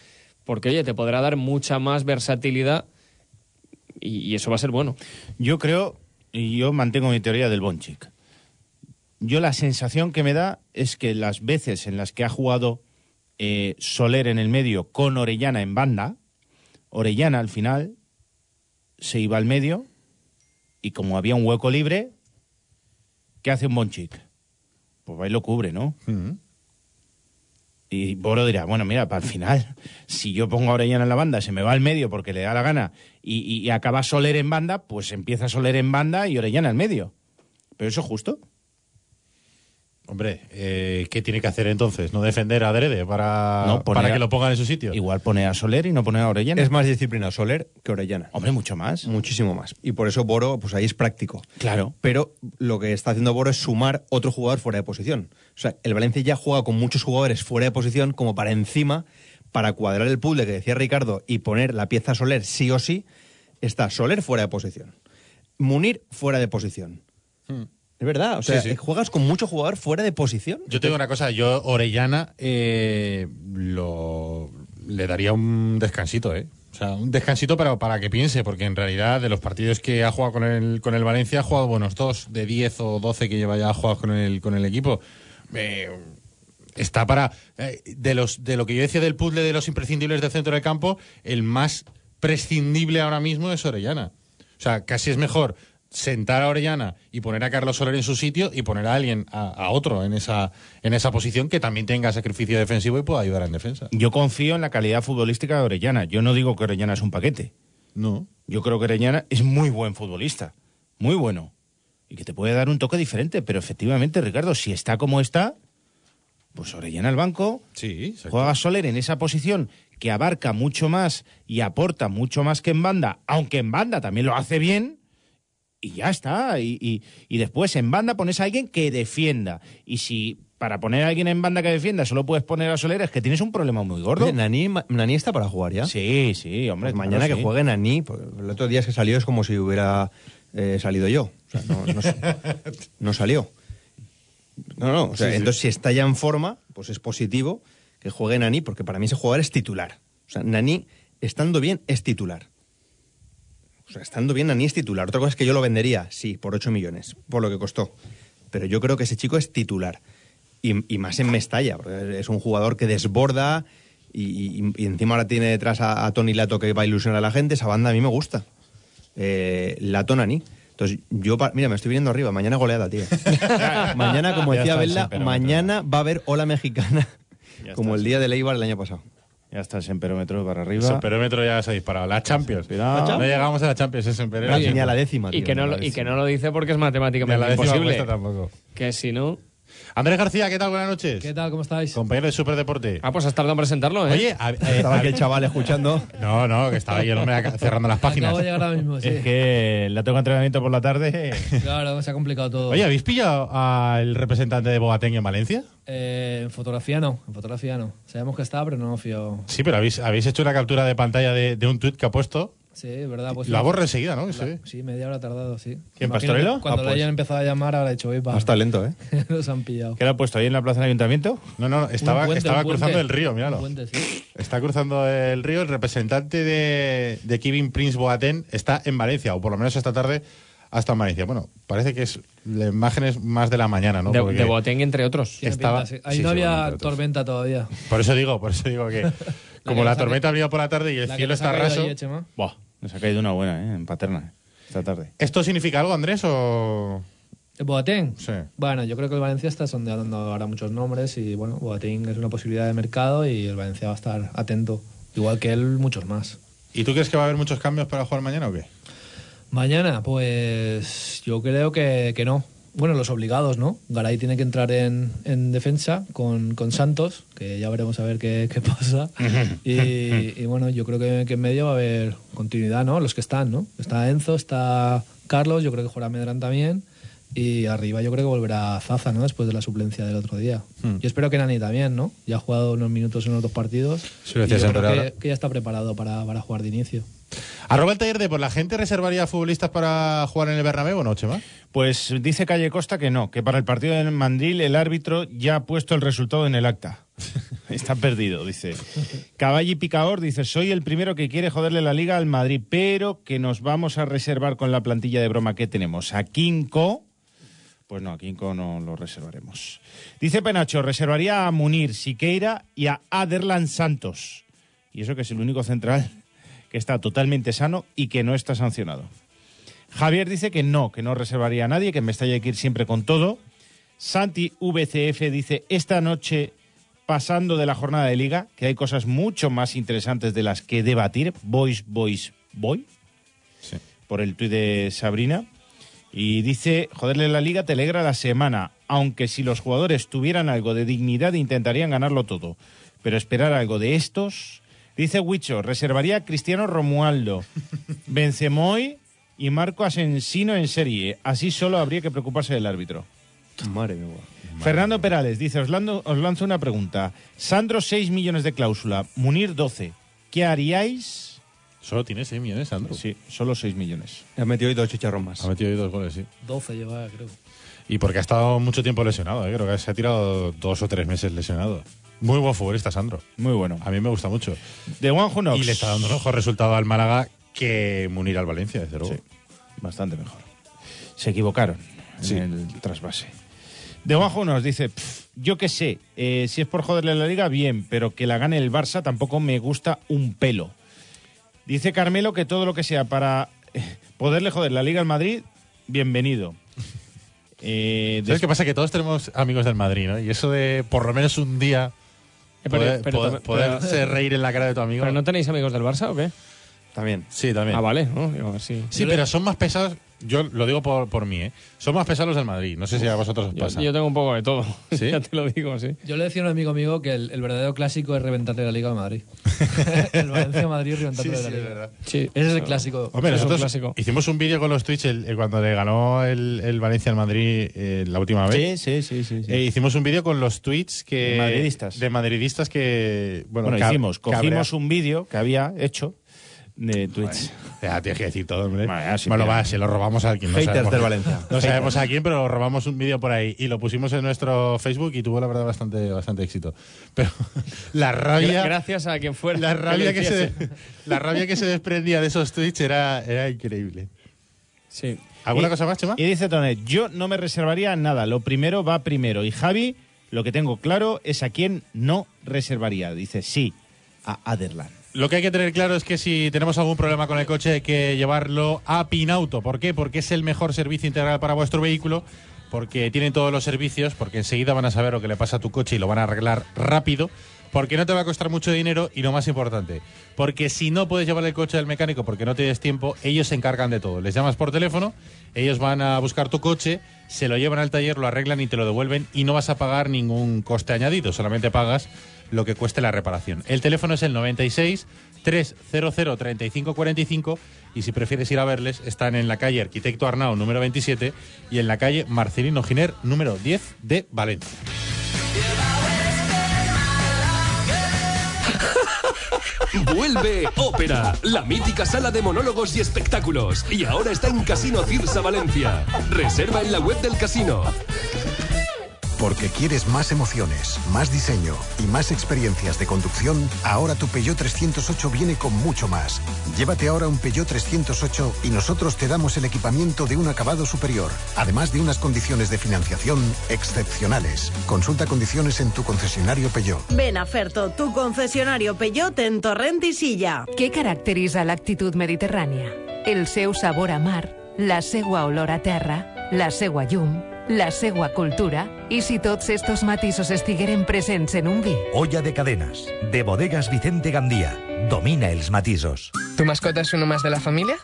porque oye, te podrá dar mucha más versatilidad y, y eso va a ser bueno. Yo creo, y yo mantengo mi teoría del Bonchic. Yo la sensación que me da es que las veces en las que ha jugado eh, Soler en el medio con Orellana en banda, Orellana al final se iba al medio y como había un hueco libre, ¿qué hace un Bonchic? Pues va y lo cubre, ¿no? Y Boro dirá, bueno, mira, para el final, si yo pongo a Orellana en la banda, se me va al medio porque le da la gana y, y- y acaba Soler en banda, pues empieza Soler en banda y Orellana al medio. ¿Pero eso es justo? Hombre, eh, ¿qué tiene que hacer entonces? ¿No defender a Adrede para, No, poner para a- que lo pongan en su sitio? Igual pone a Soler y no pone a Orellana. Es más disciplina Soler que Orellana. Hombre, mucho más. Muchísimo más. Y por eso Boro, pues ahí es práctico. Claro. Pero lo que está haciendo Boro es sumar otro jugador fuera de posición. O sea, el Valencia ya juega con muchos jugadores fuera de posición como para encima, para cuadrar el puzzle que decía Ricardo y poner la pieza Soler sí o sí, está Soler fuera de posición. Munir fuera de posición. Es verdad, o sea, Sí, sí. juegas con mucho jugador fuera de posición. Yo tengo una cosa, yo Orellana eh, lo, le daría un descansito, ¿eh? O sea, un descansito para, para que piense, porque en realidad de los partidos que ha jugado con el, con el Valencia ha jugado buenos dos, de 10 o 12 que lleva ya jugado con el, con el equipo. Eh, está para... eh, de, los, de lo que yo decía del puzzle de los imprescindibles del centro del campo, el más prescindible ahora mismo es Orellana. O sea, casi es mejor sentar a Orellana y poner a Carlos Soler en su sitio y poner a alguien, a, a otro en esa, en esa posición que también tenga sacrificio defensivo y pueda ayudar en defensa. Yo confío en la calidad futbolística de Orellana. Yo no digo que Orellana es un paquete. No. Yo creo que Orellana es muy buen futbolista. Muy bueno. Y que te puede dar un toque diferente. Pero efectivamente, Ricardo, si está como está, pues Orellana al banco, Sí, juega Soler en esa posición que abarca mucho más y aporta mucho más que en banda, aunque en banda también lo hace bien, y ya está. Y, y- y después en banda pones a alguien que defienda. Y si para poner a alguien en banda que defienda solo puedes poner a Soler, es que tienes un problema muy gordo. Oye, Nani, Nani está para jugar ya. Sí, sí, hombre. Pues claro, mañana que sí. juegue Nani, porque el otro día que salió es como si hubiera he salido yo. O sea, no, no no salió. No, no. O sea, Sí, sí. entonces, si está ya en forma, pues es positivo que juegue Nani, porque para mí ese jugador es titular. O sea, Nani, estando bien, es titular. O sea, estando bien, Nani es titular. Otra cosa es que yo lo vendería, sí, por 8 millones, por lo que costó. Pero yo creo que ese chico es titular. Y, y más en Mestalla, porque es un jugador que desborda y, y- y encima ahora tiene detrás a, a Tony Lato que va a ilusionar a la gente. Esa banda a mí me gusta. Eh, Lato Nani. Entonces, yo, mira, me estoy viniendo arriba. Mañana goleada, tío. mañana, como decía Bella, mañana va a haber ola mexicana, como el día de Leibar el año pasado. Ya está el semperómetro para arriba. Ese perímetro ya se ha disparado. La Champions. Cuidado. No llegamos a la Champions, Ni perímetro. a la décima, Y que, no lo, y que no lo dice porque es Ni a matemáticamente la décima imposible. Que si no. Andrés García, ¿qué tal? Buenas noches. ¿Qué tal? ¿Cómo estáis? Compañero de Superdeporte. Ah, pues has tardado en presentarlo, ¿eh? Oye, a- eh, Estaba a- aquí el chaval escuchando. no, no, que estaba ahí el hombre cerrando las páginas. Acabo de llegar ahora mismo, sí. Es que la tengo entrenamiento por la tarde. Claro, se ha complicado todo. Oye, ¿habéis pillado al representante de Boateng en Valencia? Eh, en fotografía no, en fotografía no. Sabemos que está, pero no fío. Sí, pero habéis, habéis hecho una captura de pantalla de, de un tuit que ha puesto. Sí, es verdad. Pues Lo borra enseguida, ¿no? Sí. Sí, media hora ha tardado, sí. ¿Quién, Pastorelo? Cuando Ah, le pues. hayan empezado a llamar, habrá dicho, va. Más talento, ¿eh? Los han pillado. ¿Qué ha puesto ahí en la plaza del ayuntamiento? No, no, estaba, puente, estaba cruzando el río, míralo. puente, sí. Está cruzando el río. El representante de, de Kevin Prince Boateng está en Valencia, o por lo menos esta tarde hasta en Valencia. Bueno, parece que es la imagen es más de la mañana, ¿no? de, Boateng, entre otros. Estaba- sí. Ahí sí, no había tormenta todavía. Por eso digo, por eso digo que como la tormenta ha venido por la tarde y el La cielo está raso. Buah, nos ha caído una buena, ¿eh? En Paterna, esta tarde. ¿Esto significa algo, Andrés? O... ¿El Boateng? Sí. Bueno, yo creo que el Valencia está sondeando ahora muchos nombres y bueno, Boateng es una posibilidad de mercado y el Valencia va a estar atento. Igual que él, muchos más. ¿Y tú crees que va a haber muchos cambios para jugar mañana o qué? Mañana, pues yo creo que, que no. Bueno, los obligados, ¿no? Garay tiene que entrar en, en defensa con, con Santos, que ya veremos a ver qué, qué pasa. Y, y bueno, yo creo que, que en medio va a haber continuidad, ¿no? Los que están, ¿no? Está Enzo, está Carlos, yo creo que jugará Medrán también. Y arriba yo creo que volverá Zaza, ¿no? Después de la suplencia del otro día. Yo espero que Nani también, ¿no? Ya ha jugado unos minutos en los dos partidos. Sí, lo y yo creo que, que ya está preparado para, para jugar de inicio. Arroba el taller de, pues la gente reservaría futbolistas para jugar en el Bernabéu o no, Chema? Pues dice Calle Costa que no, que para el partido de Mandril el árbitro ya ha puesto el resultado en el acta. Está perdido, dice. Caballi Picador dice, soy el primero que quiere joderle la liga al Madrid, pero que nos vamos a reservar con la plantilla de broma que tenemos. A Kinko, pues no, a Kinko no lo reservaremos. Dice Penacho, reservaría a Munir, Siqueira y a Aderlan Santos. Y eso que es el único central que está totalmente sano y que no está sancionado. Javier dice que no, que no reservaría a nadie, que en Mestalla hay que ir siempre con todo. Santi VCF dice, esta noche, pasando de la jornada de liga, que hay cosas mucho más interesantes de las que debatir. Boys, boys, boy. Por el tuit de Sabrina. Y dice, joderle la liga te alegra la semana, aunque si los jugadores tuvieran algo de dignidad intentarían ganarlo todo. Pero esperar algo de estos... Dice Huicho, reservaría a Cristiano Romualdo, Bencemoy y Marco Asensino en serie. Así solo habría que preocuparse del árbitro. Madre mía. Fernando Perales dice, os, lando- os lanzo una pregunta. Sandro, 6 millones de cláusula, Munir, 12. ¿Qué haríais? Solo tiene 6 millones, Sandro. Sí, solo 6 millones. Ha metido hoy dos chicharrón más. Ha metido ahí dos goles, sí. 12 lleva, creo. Y porque ha estado mucho tiempo lesionado, ¿eh? creo que se ha tirado dos o tres meses lesionado. Muy buen futbolista, Sandro. Muy bueno. A mí me gusta mucho. De Juan Junox. Y le está dando un mejor resultado al Málaga que Munir al Valencia, desde luego. Sí, bastante mejor. Se equivocaron Sí. en el trasvase. De Juanjo nos dice, "Pff, yo qué sé, eh, si es por joderle la liga, bien, pero que la gane el Barça tampoco me gusta un pelo. Dice Carmelo que todo lo que sea para eh, poderle joder la liga al Madrid, bienvenido. Eh, ¿Sabes qué pasa? Que todos tenemos amigos del Madrid, ¿no? Y eso de por lo menos un día Eh, pero- poder, pero- poder- pero- poderse reír en la cara de tu amigo. ¿Pero no tenéis amigos del Barça o qué? También. Sí, también. Ah, vale, ¿no? Digo, sí. Sí, pero son más pesados. Yo lo digo por, por mí, ¿eh? Son más pesados los del Madrid. No sé si a vosotros os Yo, pasa. yo tengo un poco de todo. ¿Sí? ya te lo digo, sí. Yo le decía a un amigo mío que el, el verdadero clásico es reventarle la Liga a Madrid. el Valencia-Madrid reventarle la Liga. Sí, Ese es el clásico. Hombre, nosotros clásico. hicimos un vídeo con los Twitch el- el- cuando le ganó el, el Valencia al Madrid eh, la última vez. Sí, sí, sí, sí. sí. Eh, hicimos un vídeo con los tweets que De madridistas. de madridistas que bueno, Bueno, hicimos, cogimos cabrea- un vídeo que había hecho de Twitch. Ya, tienes que decir todo, hombre. Bueno, va, se lo robamos a alguien. No Haters sabemos, del Valencia. No sabemos a quién, pero robamos un vídeo por ahí y lo pusimos en nuestro Facebook y tuvo, la verdad, bastante, bastante éxito. Pero la rabia... Gracias a quien fuera. La rabia, que se, la rabia que se desprendía de esos tweets era, era increíble. Sí. ¿Alguna Y- cosa más, Chema? Y dice Tonet, yo no me reservaría nada, lo primero va primero. Y Javi, lo que tengo claro es a quién no reservaría. Dice sí, a Aderland. Lo que hay que tener claro es que si tenemos algún problema con el coche hay que llevarlo a Pinauto. ¿Por qué? Porque es el mejor servicio integral para vuestro vehículo, porque tienen todos los servicios, porque enseguida van a saber lo que le pasa a tu coche y lo van a arreglar rápido, porque no te va a costar mucho dinero y lo más importante, porque si no puedes llevar el coche al mecánico porque no tienes tiempo, ellos se encargan de todo. Les llamas por teléfono, ellos van a buscar tu coche, se lo llevan al taller, lo arreglan y te lo devuelven y no vas a pagar ningún coste añadido, solamente pagas lo que cueste la reparación. El teléfono es el 96 300 3545 y si prefieres ir a verles están en la calle Arquitecto Arnao número 27 y en la calle Marcelino Giner número 10 de Valencia. Vuelve Ópera, la mítica sala de monólogos y espectáculos. Y ahora está en Casino Cirsa Valencia. Reserva en la web del casino. Porque quieres más emociones, más diseño y más experiencias de conducción, ahora tu Peugeot 308 viene con mucho más. Llévate ahora un Peugeot 308 y nosotros te damos el equipamiento de un acabado superior, además de unas condiciones de financiación excepcionales. Consulta condiciones en tu concesionario Peugeot. Ven a Ferto, tu concesionario Peugeot en Torrent i Silla. Què caracteritza l'actitud mediterrània? El seu sabor a mar, la seua olor a terra, la seua llum, la seua cultura i si tots estos matisos estigueren presents en un vi. Olla de cadenas, de bodegas Vicente Gandía. Domina els matisos. ¿Tu mascota es uno más de la familia?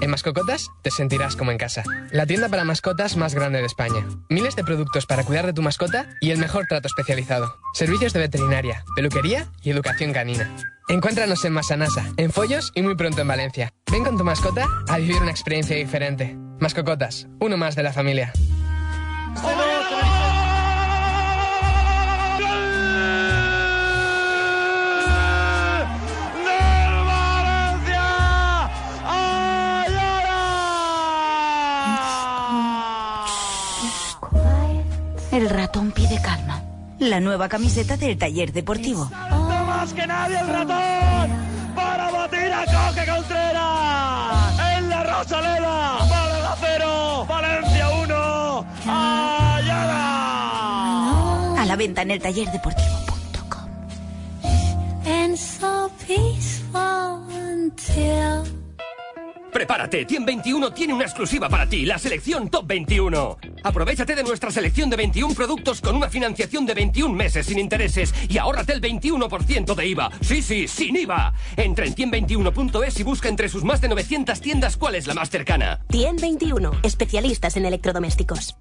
En Mascocotas te sentirás como en casa. La tienda para mascotas más grande de España. Miles de productos para cuidar de tu mascota y el mejor trato especializado. Servicios de veterinaria, peluquería y educación canina. Encuéntranos en Masanasa, en Follos y muy pronto en Valencia. Ven con tu mascota a vivir una experiencia diferente. Mascocotas, uno más de la familia. El ratón pide calma. La nueva camiseta del taller deportivo. ¡No más que nadie el ratón! ¡Para batir a Coque Contreras! ¡En la Rosaleda! Venta en el taller deportivo. And so Prepárate, Tien 21 tiene una exclusiva para ti, la selección Top 21. Aprovechate de nuestra selección de 21 productos con una financiación de 21 meses sin intereses y ahórrate el 21% de IVA. Sí, sí, sin IVA. Entra en tien21.es y busca entre sus más de 900 tiendas cuál es la más cercana. Tien 21, especialistas en electrodomésticos.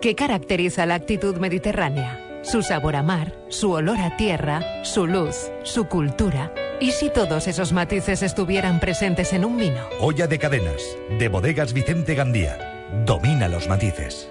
¿Qué caracteriza la actitud mediterránea? Su sabor a mar, su olor a tierra, su luz, su cultura. ¿Y si todos esos matices estuvieran presentes en un vino? Olla de cadenas, de bodegas Vicente Gandía. Domina los matices.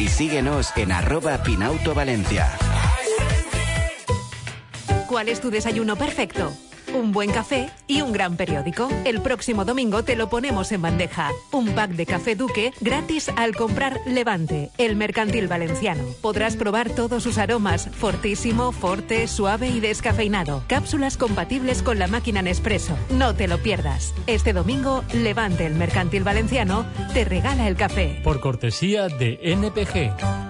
y síguenos en arroba Pinauto Valencia. ¿Cuál es tu desayuno perfecto? Un buen café y un gran periódico. El próximo domingo te lo ponemos en bandeja. Un pack de café Duque gratis al comprar Levante, el mercantil valenciano. Podrás probar todos sus aromas, fortísimo, forte, suave y descafeinado. Cápsulas compatibles con la máquina Nespresso. No te lo pierdas. Este domingo, Levante, el mercantil valenciano, te regala el café. Por cortesía de NPG.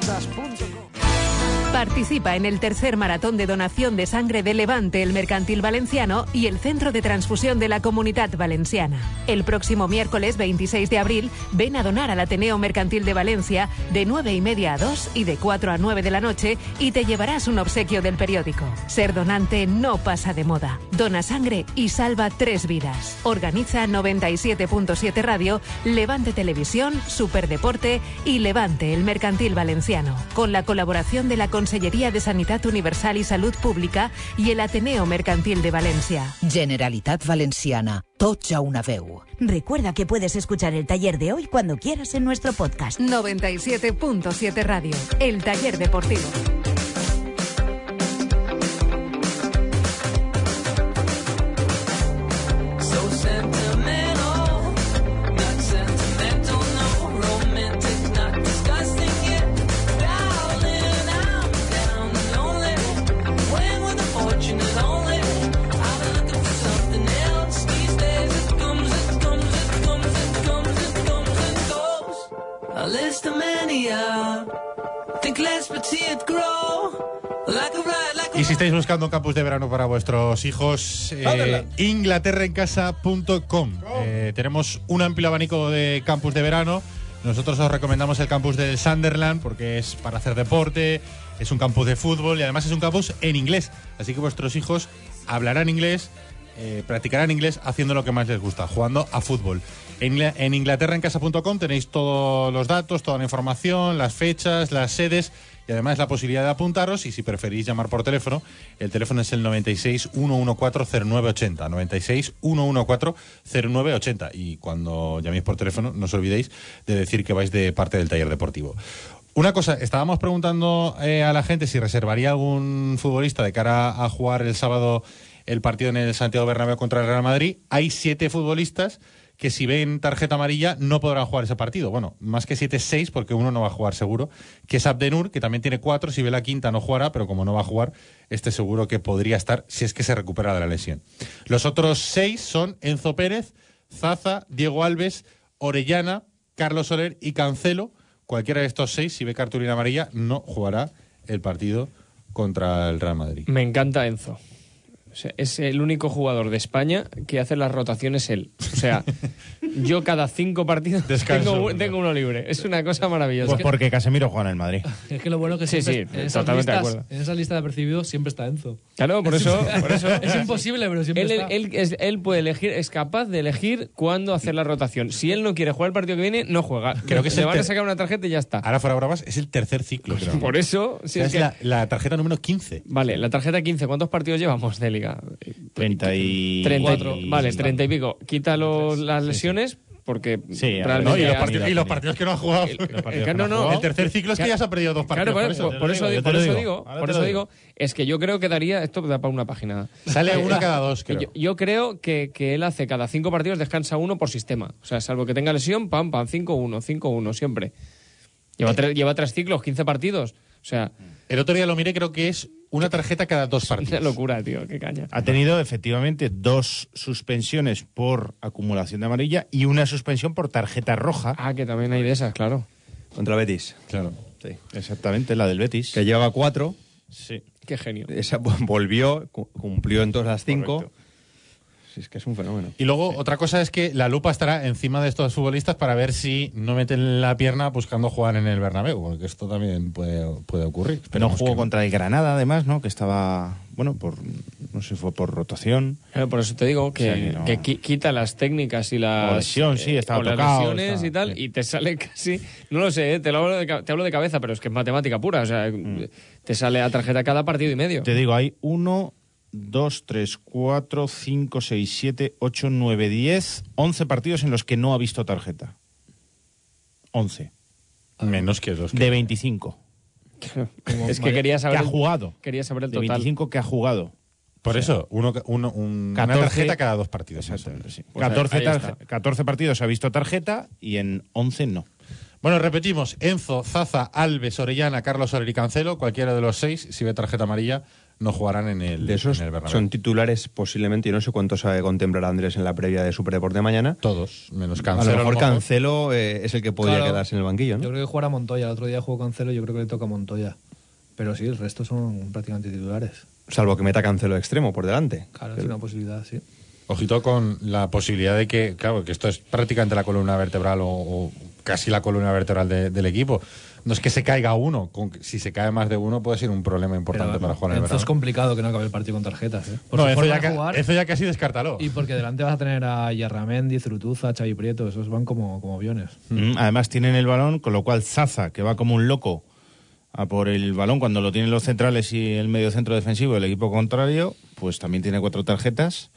quecamisetas.com. Participa en el tercer maratón de donación de sangre de Levante, el Mercantil Valenciano y el Centro de Transfusión de la Comunidad Valenciana. El próximo miércoles 26 de abril, ven a donar al Ateneo Mercantil de Valencia de 9 y media a 2 y de 4 a 9 de la noche y te llevarás un obsequio del periódico. Ser donante no pasa de moda. Dona sangre y salva tres vidas. Organiza 97.7 Radio, Levante Televisión, Superdeporte y Levante, el Mercantil Valenciano. Con la colaboración de la Consellería de Sanidad Universal y Salud Pública y el Ateneo Mercantil de Valencia. Generalitat Valenciana. Tots a una veu. Recuerda que puedes escuchar el taller de hoy cuando quieras en nuestro podcast. 97.7 Radio, el taller deportivo. Estáis buscando un campus de verano para vuestros hijos, eh, inglaterraencasa.com. Eh, tenemos un amplio abanico de campus de verano. Nosotros os recomendamos el campus del Sunderland porque es para hacer deporte, es un campus de fútbol y además es un campus en inglés. Así que vuestros hijos hablarán inglés, eh, practicarán inglés haciendo lo que más les gusta, jugando a fútbol. En inglaterraencasa.com tenéis todos los datos, toda la información, las fechas, las sedes y además la posibilidad de apuntaros y si preferís llamar por teléfono, el teléfono es el 96 114 0980, 96 114 0980 y cuando llaméis por teléfono no os olvidéis de decir que vais de parte del taller deportivo. Una cosa, estábamos preguntando eh, a la gente si reservaría algún futbolista de cara a jugar el sábado el partido en el Santiago Bernabéu contra el Real Madrid. Hay siete futbolistas que si ven tarjeta amarilla no podrán jugar ese partido. Bueno, más que siete, seis, porque uno no va a jugar seguro, que es Abdenur, que también tiene cuatro, si ve la quinta no jugará, pero como no va a jugar, este seguro que podría estar si es que se recupera de la lesión. Los otros seis son Enzo Pérez, Zaza, Diego Alves, Orellana, Carlos Soler y Cancelo. Cualquiera de estos seis, si ve cartulina amarilla, no jugará el partido contra el Real Madrid. Me encanta Enzo. Es el único jugador de España que hace las rotaciones él. O sea, yo cada cinco partidos Descanso tengo, uno. tengo uno libre. Es una cosa maravillosa. Pues porque Casemiro juega en el Madrid. Es que lo bueno que Sí, sí, en, esas totalmente de listas, acuerdo. en esa lista de apercibidos siempre está Enzo. Claro, por eso, por eso es imposible, pero siempre él, está. él- es- él puede elegir, es capaz de elegir cuándo hacer la rotación. Si él no quiere jugar el partido que viene, no juega. Creo que se van a sacar una tarjeta y ya está. Ahora fuera bromas, es el tercer ciclo, creo. Por eso, si O sea, es es que- la, la tarjeta número 15. Vale, la tarjeta 15, ¿cuántos partidos llevamos de liga? 30 y... 30 y- cuatro. vale, 30 y pico. Quita los- las lesiones porque Sí, realmente No, y, los partidos, y los partidos que no ha jugado. El- el- no, no. El tercer ciclo es que ya se ha perdido dos partidos. Claro, por, por eso. digo, por eso digo. por eso es que yo creo que daría, esto da para una página. Sale Eh, una cada dos, creo. Yo, yo creo que, que él hace cada cinco partidos descansa uno por sistema. O sea, salvo que tenga lesión, pam, pam, 5-1, 5-1, siempre. Lleva, tres, lleva tres ciclos, 15 partidos. O sea, El otro día lo miré, creo que es una tarjeta cada dos una partidos. locura, tío, qué caña. Ha tenido efectivamente dos suspensiones por acumulación de amarilla y una suspensión por tarjeta roja. Ah, que también hay de esas, claro. Contra Betis. Claro. Sí. Exactamente, la del Betis. Que llevaba cuatro. Sí. Qué genio. Esa volvió, cu- cumplió en todas las cinco. Correcto. Sí, es que es un fenómeno. Y luego, otra cosa es que la lupa estará encima de estos futbolistas para ver si no meten la pierna buscando jugar en el Bernabéu, porque esto también puede, puede ocurrir. No Esperemos jugó que contra el Granada, además, ¿no? Que estaba, bueno, por no sé si fue por rotación. Claro, por eso te digo que, O sea, que no- que qui- quita las técnicas y las. O lesión, sí, estaba o las lesiones estaba- y tal, y te sale casi. No lo sé, ¿eh? te, lo hablo de, te hablo de cabeza, pero es que es matemática pura. O sea, te sale a tarjeta cada partido y medio. Mm. Te digo, hay uno, dos, tres, cuatro, cinco, seis, siete, ocho, nueve, diez, once partidos en los que no ha visto tarjeta. Once. Menos que los que... De 25. es que quería saber que ha el- jugado. Quería saber el De total. 25 que ha jugado. Por eso, uno, uno- un- una 14 tarjeta cada dos partidos. Exacto, sí. Pues ahí- 14, ahí tarje- está. 14 partidos ha visto tarjeta y en 11 no. Bueno, repetimos, Enzo, Zaza, Alves, Orellana, Carlos Soler y Cancelo, cualquiera de los seis, si ve tarjeta amarilla, no jugarán en el, De esos en el Bernabéu. son titulares posiblemente, yo no sé cuántos sabe contemplar Andrés en la previa de Superdeporte mañana. Todos, menos A Cancelo. lo mejor mejor. Cancelo eh, es el que podría Claro. quedarse en el banquillo, ¿no? Yo creo que jugará Montoya. El otro día jugó Cancelo, yo creo que le toca a Montoya. Pero sí, el resto son prácticamente titulares. Salvo que meta Cancelo extremo por delante. Claro, es una posibilidad, sí. Ojito con la posibilidad de que, claro, que esto es prácticamente la columna vertebral o, o casi la columna vertebral de- del equipo. No es que se caiga uno, con si se cae más de uno puede ser un problema importante Pero, para jugar en el Enzo es verano. complicado que no acabe el partido con tarjetas. ¿eh? Por No, forma ya, de ca- jugar Enzo ya casi descártalo. y porque delante vas a tener a Yarramendi, Zurutuza, Xavi Prieto. Esos van como, como aviones. Mm, Además tienen el balón, con lo cual Zaza, que va como un loco a por el balón cuando lo tienen los centrales y el medio centro defensivo del equipo contrario, pues también tiene cuatro tarjetas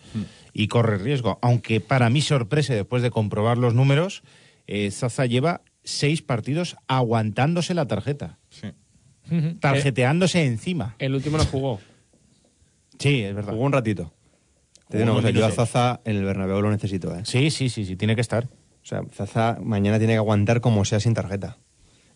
y corre riesgo. Aunque para mi sorpresa, después de comprobar los números, eh, Zaza lleva seis partidos aguantándose la tarjeta. Tarjeteándose encima. El último no jugó. Sí, es verdad. Jugó un ratito. Te digo Jugó una cosa, unos yo a. Zaza en el Bernabéu lo necesito, ¿eh? Sí, sí, sí, sí, tiene que estar. O sea, Zaza mañana tiene que aguantar como sea sin tarjeta.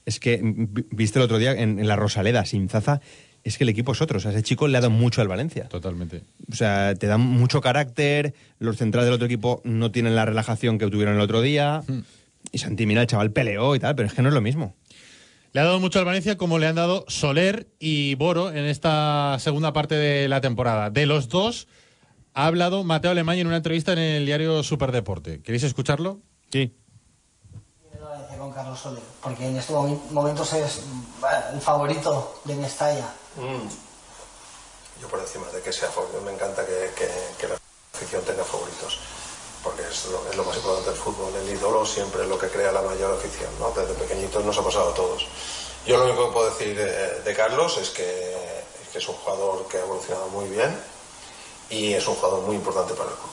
Es que, mm, vi- viste el otro día en, en la Rosaleda, sin Zaza, es que el equipo es otro. O sea, ese chico le ha dado mucho al Valencia. Totalmente. O sea, te dan mucho carácter, los centrales del otro equipo no tienen la relajación que tuvieron el otro día. Y Santi, mira, el chaval peleó y tal, pero es que no es lo mismo. Le ha dado mucho al Valencia como le han dado Soler y Boro en esta segunda parte de la temporada. De los dos ha hablado Mateo Alemán en una entrevista en el diario Superdeporte. ¿Queréis escucharlo? Sí. con Carlos Soler, porque en estos momen- momentos es mm, el favorito de Mestalla. Yo por encima de que sea favorito, me encanta que, que- que la afición tenga favoritos, porque es lo, es lo más importante del fútbol. El ídolo siempre es lo que crea la mayor afición, ¿no? Desde pequeñitos nos ha pasado a todos. Yo lo único que puedo decir de, de Carlos es que, es que es un jugador que ha evolucionado muy bien y es un jugador muy importante para el club.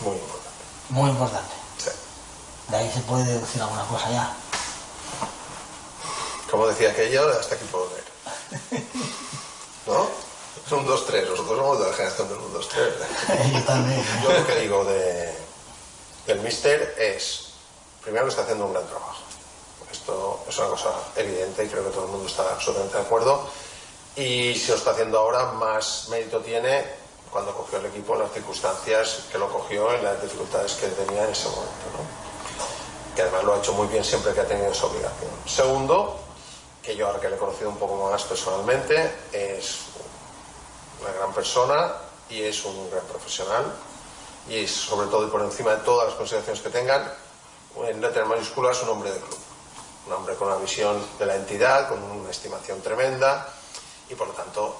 Muy importante. Muy importante. Sí. De ahí se puede deducir alguna cosa ya. Como decía aquello, hasta aquí puedo leer. ¿No? Es un 2-3, nosotros somos de la generación del 1-2-3. Yo también. Yo lo que digo de, del Mister es, primero que está haciendo un gran trabajo. Esto es una cosa evidente y creo que todo el mundo está absolutamente de acuerdo. Y si lo está haciendo ahora, más mérito tiene cuando cogió el equipo en las circunstancias que lo cogió, en las dificultades que tenía en ese momento. ¿no? Que además lo ha hecho muy bien siempre que ha tenido esa obligación. Segundo, que yo ahora que le he conocido un poco más personalmente, es una gran persona y es un gran profesional. Y es sobre todo y por encima de todas las consideraciones que tengan, en letras mayúsculas un hombre de club, un hombre con una visión de la entidad, con una estimación tremenda y por lo tanto,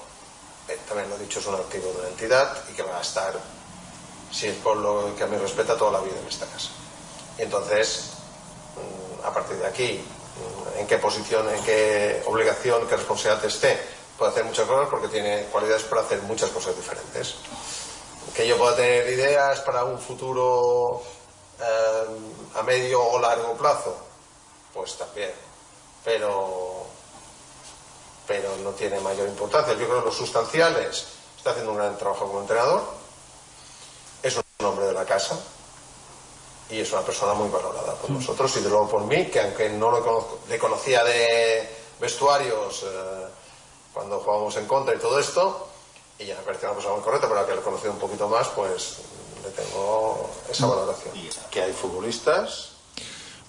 eh, también lo he dicho, es un activo de la entidad y que va a estar, si es por lo que a mí respeta, toda la vida en esta casa. Y entonces, mm, a partir de aquí, mm, en qué posición, en qué obligación, qué responsabilidad esté, puede hacer muchas cosas porque tiene cualidades para hacer muchas cosas diferentes. Que yo pueda tener ideas para un futuro eh, a medio o largo plazo, pues también. Pero, pero no tiene mayor importancia. Yo creo que lo sustancial es, está haciendo un gran trabajo como entrenador, es un hombre de la casa, y es una persona muy valorada por nosotros y de luego por mí, que aunque no lo conozco, le conocía de vestuarios eh, cuando jugábamos en contra y todo esto, y ya me parecía una persona muy correcta, pero que lo he conocido un poquito más, pues le tengo esa valoración. Que hay futbolistas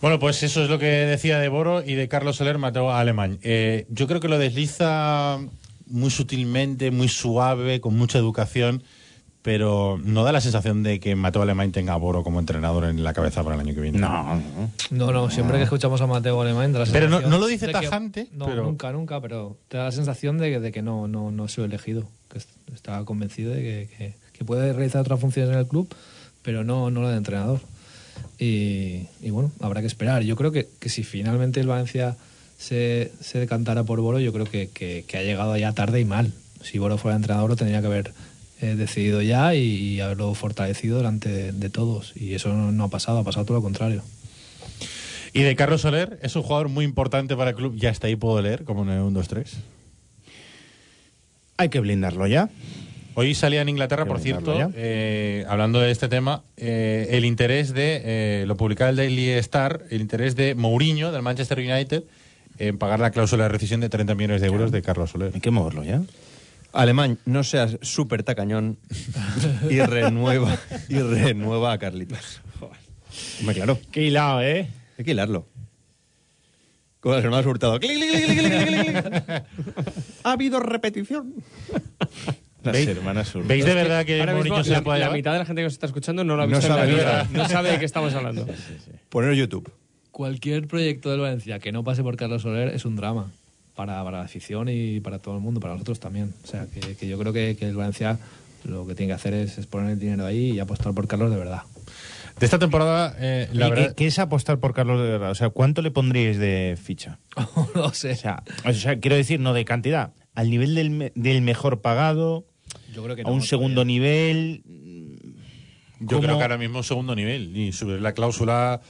Bueno, pues eso es lo que decía de Boro y de Carlos Soler Mateo Alemán. Eh, yo creo que lo desliza muy sutilmente, muy suave, con mucha educación, pero no da la sensación de que Mateo Alemán tenga a Boro como entrenador en la cabeza para el año que viene. No, No, no, siempre que escuchamos a Mateo Alemán da la Pero no- sensación no lo dice que- tajante, no, pero- nunca, nunca, pero te da la sensación de que, de que no, no, no es elegido, que est- está convencido de que, que- que puede realizar otras funciones en el club, pero no, no la de entrenador. Y, y bueno, habrá que esperar. Yo creo que, que si finalmente el Valencia se, se decantara por Boro, yo creo que, que- que ha llegado ya tarde y mal. Si Boro fuera entrenador, lo tendría que haber eh, decidido ya y, y haberlo fortalecido delante de, de todos. Y eso no, no ha pasado, ha pasado todo lo contrario. Y de Carlos Soler, es un jugador muy importante para el club. Ya está ahí, puedo leer, como en el 1, 2, 3. Hay que blindarlo ya. Hoy salía en Inglaterra, por cierto, eh, hablando de este tema, eh, el interés de, eh, lo publicaba el Daily Star, el interés de Mourinho, del Manchester United, en pagar la cláusula de rescisión de 30 millones de euros de Carlos Soler. Hay que moverlo ya. Alemán, no seas súper tacañón y renueva, y renueva a Carlitos. Hombre, claro. Qué hilado, ¿eh? Hay que hilarlo. Como las hermanas Hurtado. Clic, clic, clic, clic, clic, clic, clic. Ha habido repetición. Las ¿Veis? hermanas Hurtado. ¿Veis de verdad que Ahora Mourinho mismo, se le la, puede la llevar? mitad de la gente que nos está escuchando no lo ha No visto en la sabe vida. No sabe de qué estamos hablando. Poner YouTube. Cualquier proyecto del Valencia que no pase por Carlos Soler es un drama. Para, para la afición y para todo el mundo, para nosotros también. O sea, que, que yo creo que, que el Valencia lo que tiene que hacer es, es poner el dinero ahí y apostar por Carlos de verdad. De esta temporada, eh, la ¿Y verdad... ¿Qué, es apostar por Carlos de verdad? O sea, ¿cuánto le pondríais de ficha? no sé. O sea, o sea, quiero decir, no de cantidad. Al nivel del, me- del mejor pagado, Yo creo que a no, un segundo todavía. nivel. Yo ¿Cómo? creo que ahora mismo segundo nivel y subir la cláusula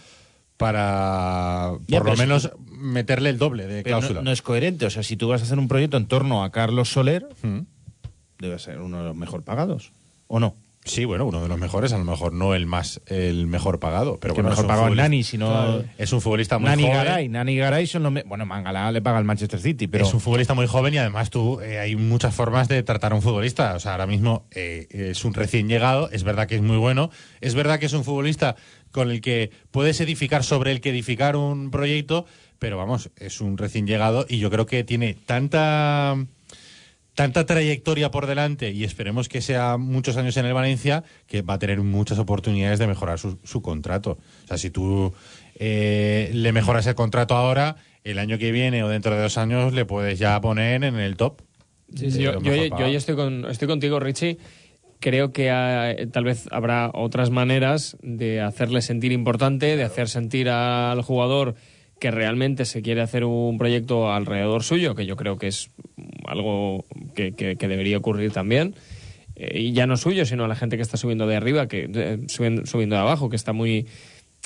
para Ya, por lo menos que- meterle el doble de Pero cláusula. no es coherente. O sea, si tú vas a hacer un proyecto en torno a Carlos Soler, Mm. debe ser uno de los mejor pagados. ¿O no? Sí, bueno, uno de los mejores, a lo mejor no el más el mejor pagado, pero que bueno, mejor pagado Nani, sino. Claro. es un futbolista muy Nani joven. Garay. Nani Garay son los. me- Bueno, Mangala le paga al Manchester City, pero. Es un futbolista muy joven y además tú eh, hay muchas formas de tratar a un futbolista. O sea, ahora mismo eh, es un recién llegado, es verdad que es muy bueno, es verdad que es un futbolista con el que puedes edificar sobre el que edificar un proyecto, pero vamos, es un recién llegado y yo creo que tiene tanta tanta trayectoria por delante y esperemos que sea muchos años en el Valencia que va a tener muchas oportunidades de mejorar su, su contrato. O sea, si tú eh, le mejoras el contrato ahora, el año que viene o dentro de dos años le puedes ya poner en el top. Sí, sí, de yo, yo, yo estoy, con, estoy contigo, Richie. Creo que tal vez habrá otras maneras de hacerle sentir importante, de hacer sentir al jugador que realmente se quiere hacer un proyecto alrededor suyo, que yo creo que es algo que, que- que debería ocurrir también. Eh, y ya no suyo, sino a la gente que está subiendo de arriba, que eh, subiendo, subiendo de abajo, que está muy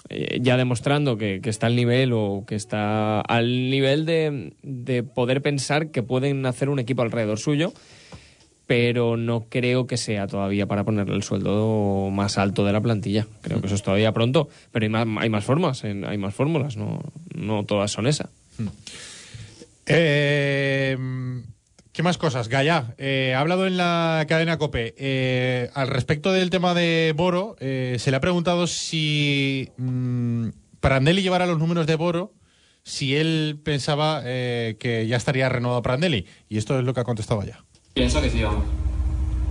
eh, ya demostrando que, que está al nivel o que está al nivel de, de poder pensar que pueden hacer un equipo alrededor suyo, pero no creo que sea todavía para ponerle el sueldo más alto de la plantilla. Creo que eso es todavía pronto, pero hay más, hay más formas, hay más fórmulas, no, todas son esa. Eh, ¿Qué más cosas? Gaya, eh, ha hablado en la cadena COPE. Eh, al respecto del tema de Boro, eh, se le ha preguntado si mm, Prandelli llevara los números de Boro, si él pensaba que ya estaría renovado Prandelli. Y esto es lo que ha contestado ya. Pienso que sí, vamos.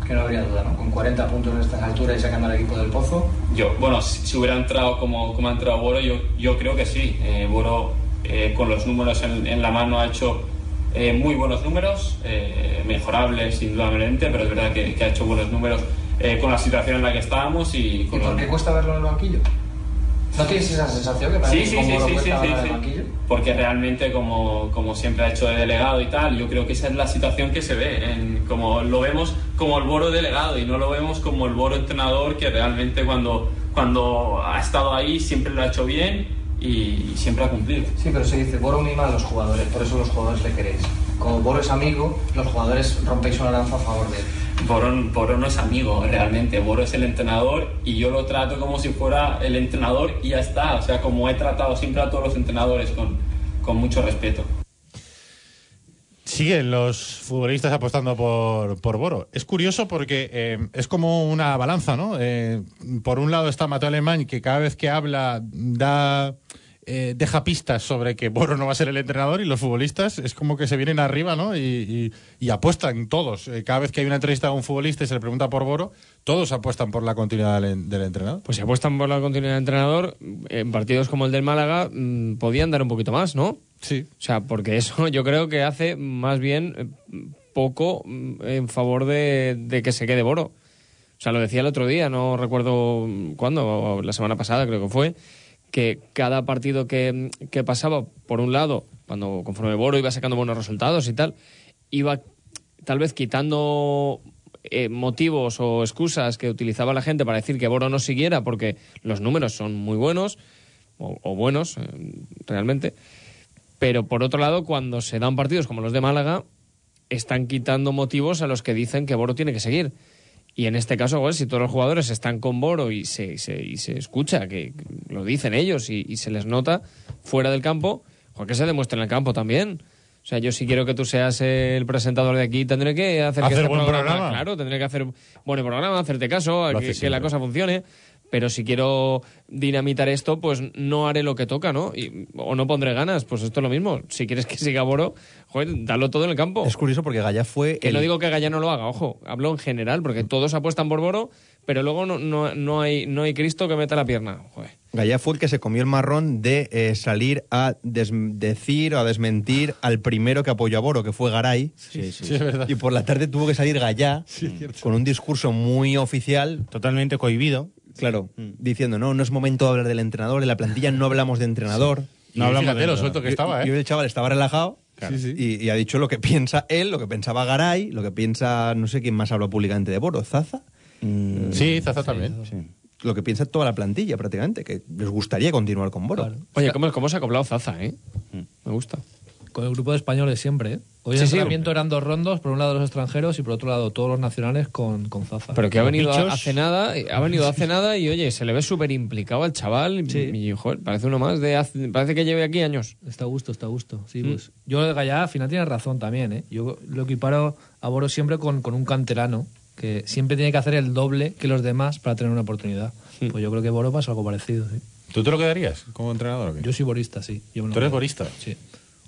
Que no habría duda, ¿no? Con 40 puntos en estas alturas y sacando al equipo del pozo. Yo, bueno, si, si hubiera entrado como, como ha entrado Boro, yo, yo creo que sí. Eh, Boro, eh, con los números en, en la mano, ha hecho eh, muy buenos números, eh, mejorables indudablemente, pero es verdad que, que ha hecho buenos números eh, con la situación en la que estábamos y ¿Y con por los- qué cuesta verlo en el banquillo? ¿No tienes esa sensación que parece Sí, sí, sí, sí, sí, sí, sí. Porque realmente, como, como siempre ha hecho de delegado y tal, yo creo que esa es la situación que se ve. En, como lo vemos como el Boro delegado y no lo vemos como el Boro entrenador que realmente cuando, cuando ha estado ahí siempre lo ha hecho bien y siempre ha cumplido. Sí, pero se dice, Boro mima a los jugadores, por eso los jugadores le queréis. Como Boro es amigo, los jugadores rompéis una lanza a favor de él. Boro, Boro no es amigo realmente, Boro es el entrenador y yo lo trato como si fuera el entrenador y ya está. O sea, como he tratado siempre a todos los entrenadores con, con mucho respeto. Siguen los futbolistas apostando por, por Boro. Es curioso porque eh, es como una balanza, ¿no? Eh, por un lado está Mateo Alemán, que cada vez que habla da eh, deja pistas sobre que Boro no va a ser el entrenador y los futbolistas es como que se vienen arriba, ¿no? Y, y- y apuestan todos. Eh, cada vez que hay una entrevista a un futbolista y se le pregunta por Boro, todos apuestan por la continuidad del, del entrenador. Pues si apuestan por la continuidad del entrenador, en partidos como el del Málaga mm, podían dar un poquito más, ¿no? Sí. O sea, porque eso yo creo que hace más bien eh, poco mm, en favor de, de que se quede Boro. O sea, lo decía el otro día, no recuerdo mm, cuándo, la semana pasada creo que fue, que cada partido que, que pasaba, por un lado, cuando conforme Boro iba sacando buenos resultados y tal, iba tal vez quitando eh, motivos o excusas que utilizaba la gente para decir que Boro no siguiera porque los números son muy buenos, o, buenos, eh, realmente. Pero por otro lado, cuando se dan partidos como los de Málaga, están quitando motivos a los que dicen que Boro tiene que seguir. Y en este caso, pues, si todos los jugadores están con Boro y se, se, y se escucha, que lo dicen ellos y, y se les nota fuera del campo, pues que se demuestre en el campo también. O sea, yo si quiero que tú seas el presentador de aquí, tendré que hacer, que Hacer este buen programa. Claro, tendré que hacer buen programa, hacerte caso, que, que la cosa funcione. Pero si quiero dinamitar esto, pues no haré lo que toca, ¿no? Y- o no pondré ganas, pues esto es lo mismo. Si quieres que siga Boro, joder, dalo todo en el campo. Es curioso porque Gallá fue. Que el- no digo que Gallá no lo haga, ojo, hablo en general, porque todos apuestan por Boro, pero luego no, no, no hay, no hay Cristo que meta la pierna. Joder. Gallá fue el que se comió el marrón de eh, salir a des- decir o a desmentir al primero que apoyó a Boro, que fue Garay. Sí, sí. Sí, es verdad. Y por la tarde tuvo que salir Gallá con un discurso muy oficial. Totalmente cohibido. Claro, diciendo, no, no es momento de hablar del entrenador, en la plantilla no hablamos de entrenador. No Y hablamos fíjate de lo suelto que Y- estaba, y, ¿eh? y el chaval estaba relajado Claro. Sí, sí. Y, y ha dicho lo que piensa él, lo que pensaba Garay, lo que piensa, no sé quién más habló públicamente de Boro, Zaza. Sí, Zaza también. Lo que piensa toda la plantilla prácticamente, que les gustaría continuar con Boro. Oye, ¿cómo, cómo se ha acoplado Zaza, eh? Me gusta. Con el grupo de españoles siempre, ¿eh? Hoy Sí, el sí. entrenamiento eran dos rondos, por un lado los extranjeros y por otro lado todos los nacionales con, con Zaza. Pero que ha venido bichos- hace nada, ha venido hace nada y oye, se le ve súper implicado al chaval. Y, joder, parece uno más de hace- parece que lleve aquí años. Está a gusto, está a gusto. Sí, Mm. pues. Yo de Gallá al final tiene razón también, ¿eh? Yo lo equiparo a Boro siempre con, con un canterano que siempre tiene que hacer el doble que los demás para tener una oportunidad. Mm. Pues yo creo que Boro pasa algo parecido, sí. ¿Tú te lo quedarías como entrenador o qué? Yo soy borista, sí. Yo me lo ¿Tú eres borista? Sí.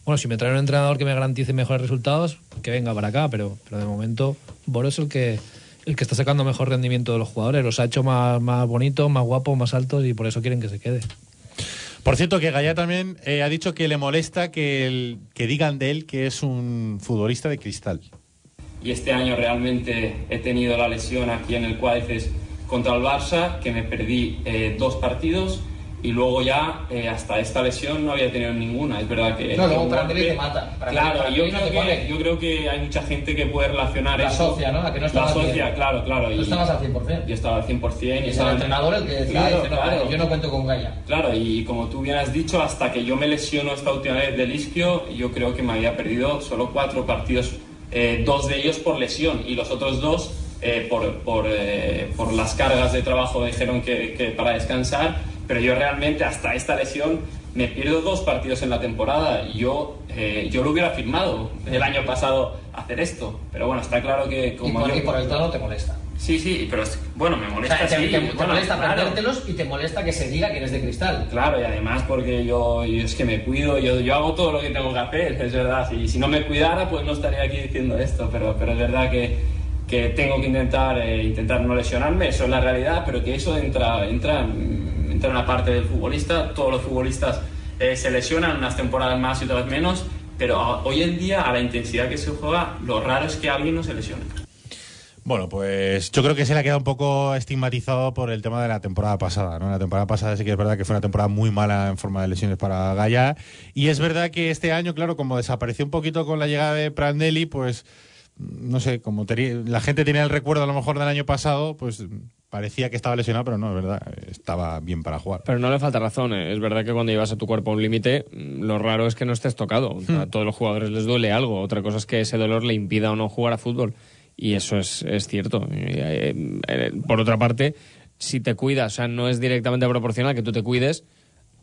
Bueno, si me trae un entrenador que me garantice mejores resultados, que venga para acá, pero, pero de momento Boro es el que el que está sacando mejor rendimiento de los jugadores. Los ha hecho más, más bonitos, más guapos, más altos y por eso quieren que se quede. Por cierto, que Gallá también eh, ha dicho que le molesta que, el- que digan de él que es un futbolista de cristal. y este año realmente he tenido la lesión aquí en el cuádriceps contra el Barça, que me perdí eh, dos partidos y luego ya eh, hasta esta lesión no había tenido ninguna. Es verdad que... No, luego un Prandelli te mata. Prandelli- Claro, yo Prandelli no creo, que, yo creo que hay mucha gente que puede relacionar La eso. socia, ¿no? La que no La estabas socia, bien. claro, claro. Tú estabas al 100%. Yo estaba al 100%. Y Es el estaba- entrenador el que decide, Claro, dice, no, claro. yo no cuento con Gaya. Claro, y como tú bien has dicho, hasta que yo me lesiono esta última vez del isquio, yo creo que me había perdido solo cuatro partidos, eh, dos de ellos por lesión y los otros dos eh, por, por, eh, por las cargas de trabajo dijeron que, que para descansar, pero yo realmente hasta esta lesión me pierdo dos partidos en la temporada y yo, eh, yo lo hubiera firmado el año pasado hacer esto, pero bueno, está claro que Y como por, yo... y por el tono te molesta. Sí, sí, pero es- bueno, me O molesta sea, te, sí, te- te bueno, molesta claro. perdértelos y te molesta que se diga que eres de cristal. Claro, y además porque yo, yo es que me cuido, yo, yo hago todo lo que tengo que hacer, es verdad. Y si no me cuidara, pues no estaría aquí diciendo esto, pero, pero es verdad que, que tengo que intentar, eh, intentar no lesionarme, eso es la realidad, pero que eso entra, entra, en- entra en parte del futbolista. Todos los futbolistas eh, se lesionan unas temporadas más y otras menos, pero hoy en día, a la intensidad que se juega, lo raro es que alguien no se lesione. Bueno, pues yo creo que se le ha quedado un poco estigmatizado por el tema de la temporada pasada. ¿no? La temporada pasada sí que es verdad que fue una temporada muy mala en forma de lesiones para Gaya. Y es verdad que este año, claro, como desapareció un poquito con la llegada de Prandelli, pues no sé, como la gente tenía el recuerdo a lo mejor del año pasado, pues parecía que estaba lesionado, pero no, es verdad, estaba bien para jugar. Pero no le falta razón. ¿eh? Es verdad que cuando llevas a tu cuerpo a un límite, mm, lo raro es que no estés tocado. Sea, A todos los jugadores les duele algo. Otra cosa es que ese dolor le impida o no jugar a fútbol. Y eso es, es cierto. Eh, eh, por otra parte, si te cuidas, o sea, no es directamente proporcional que tú te cuides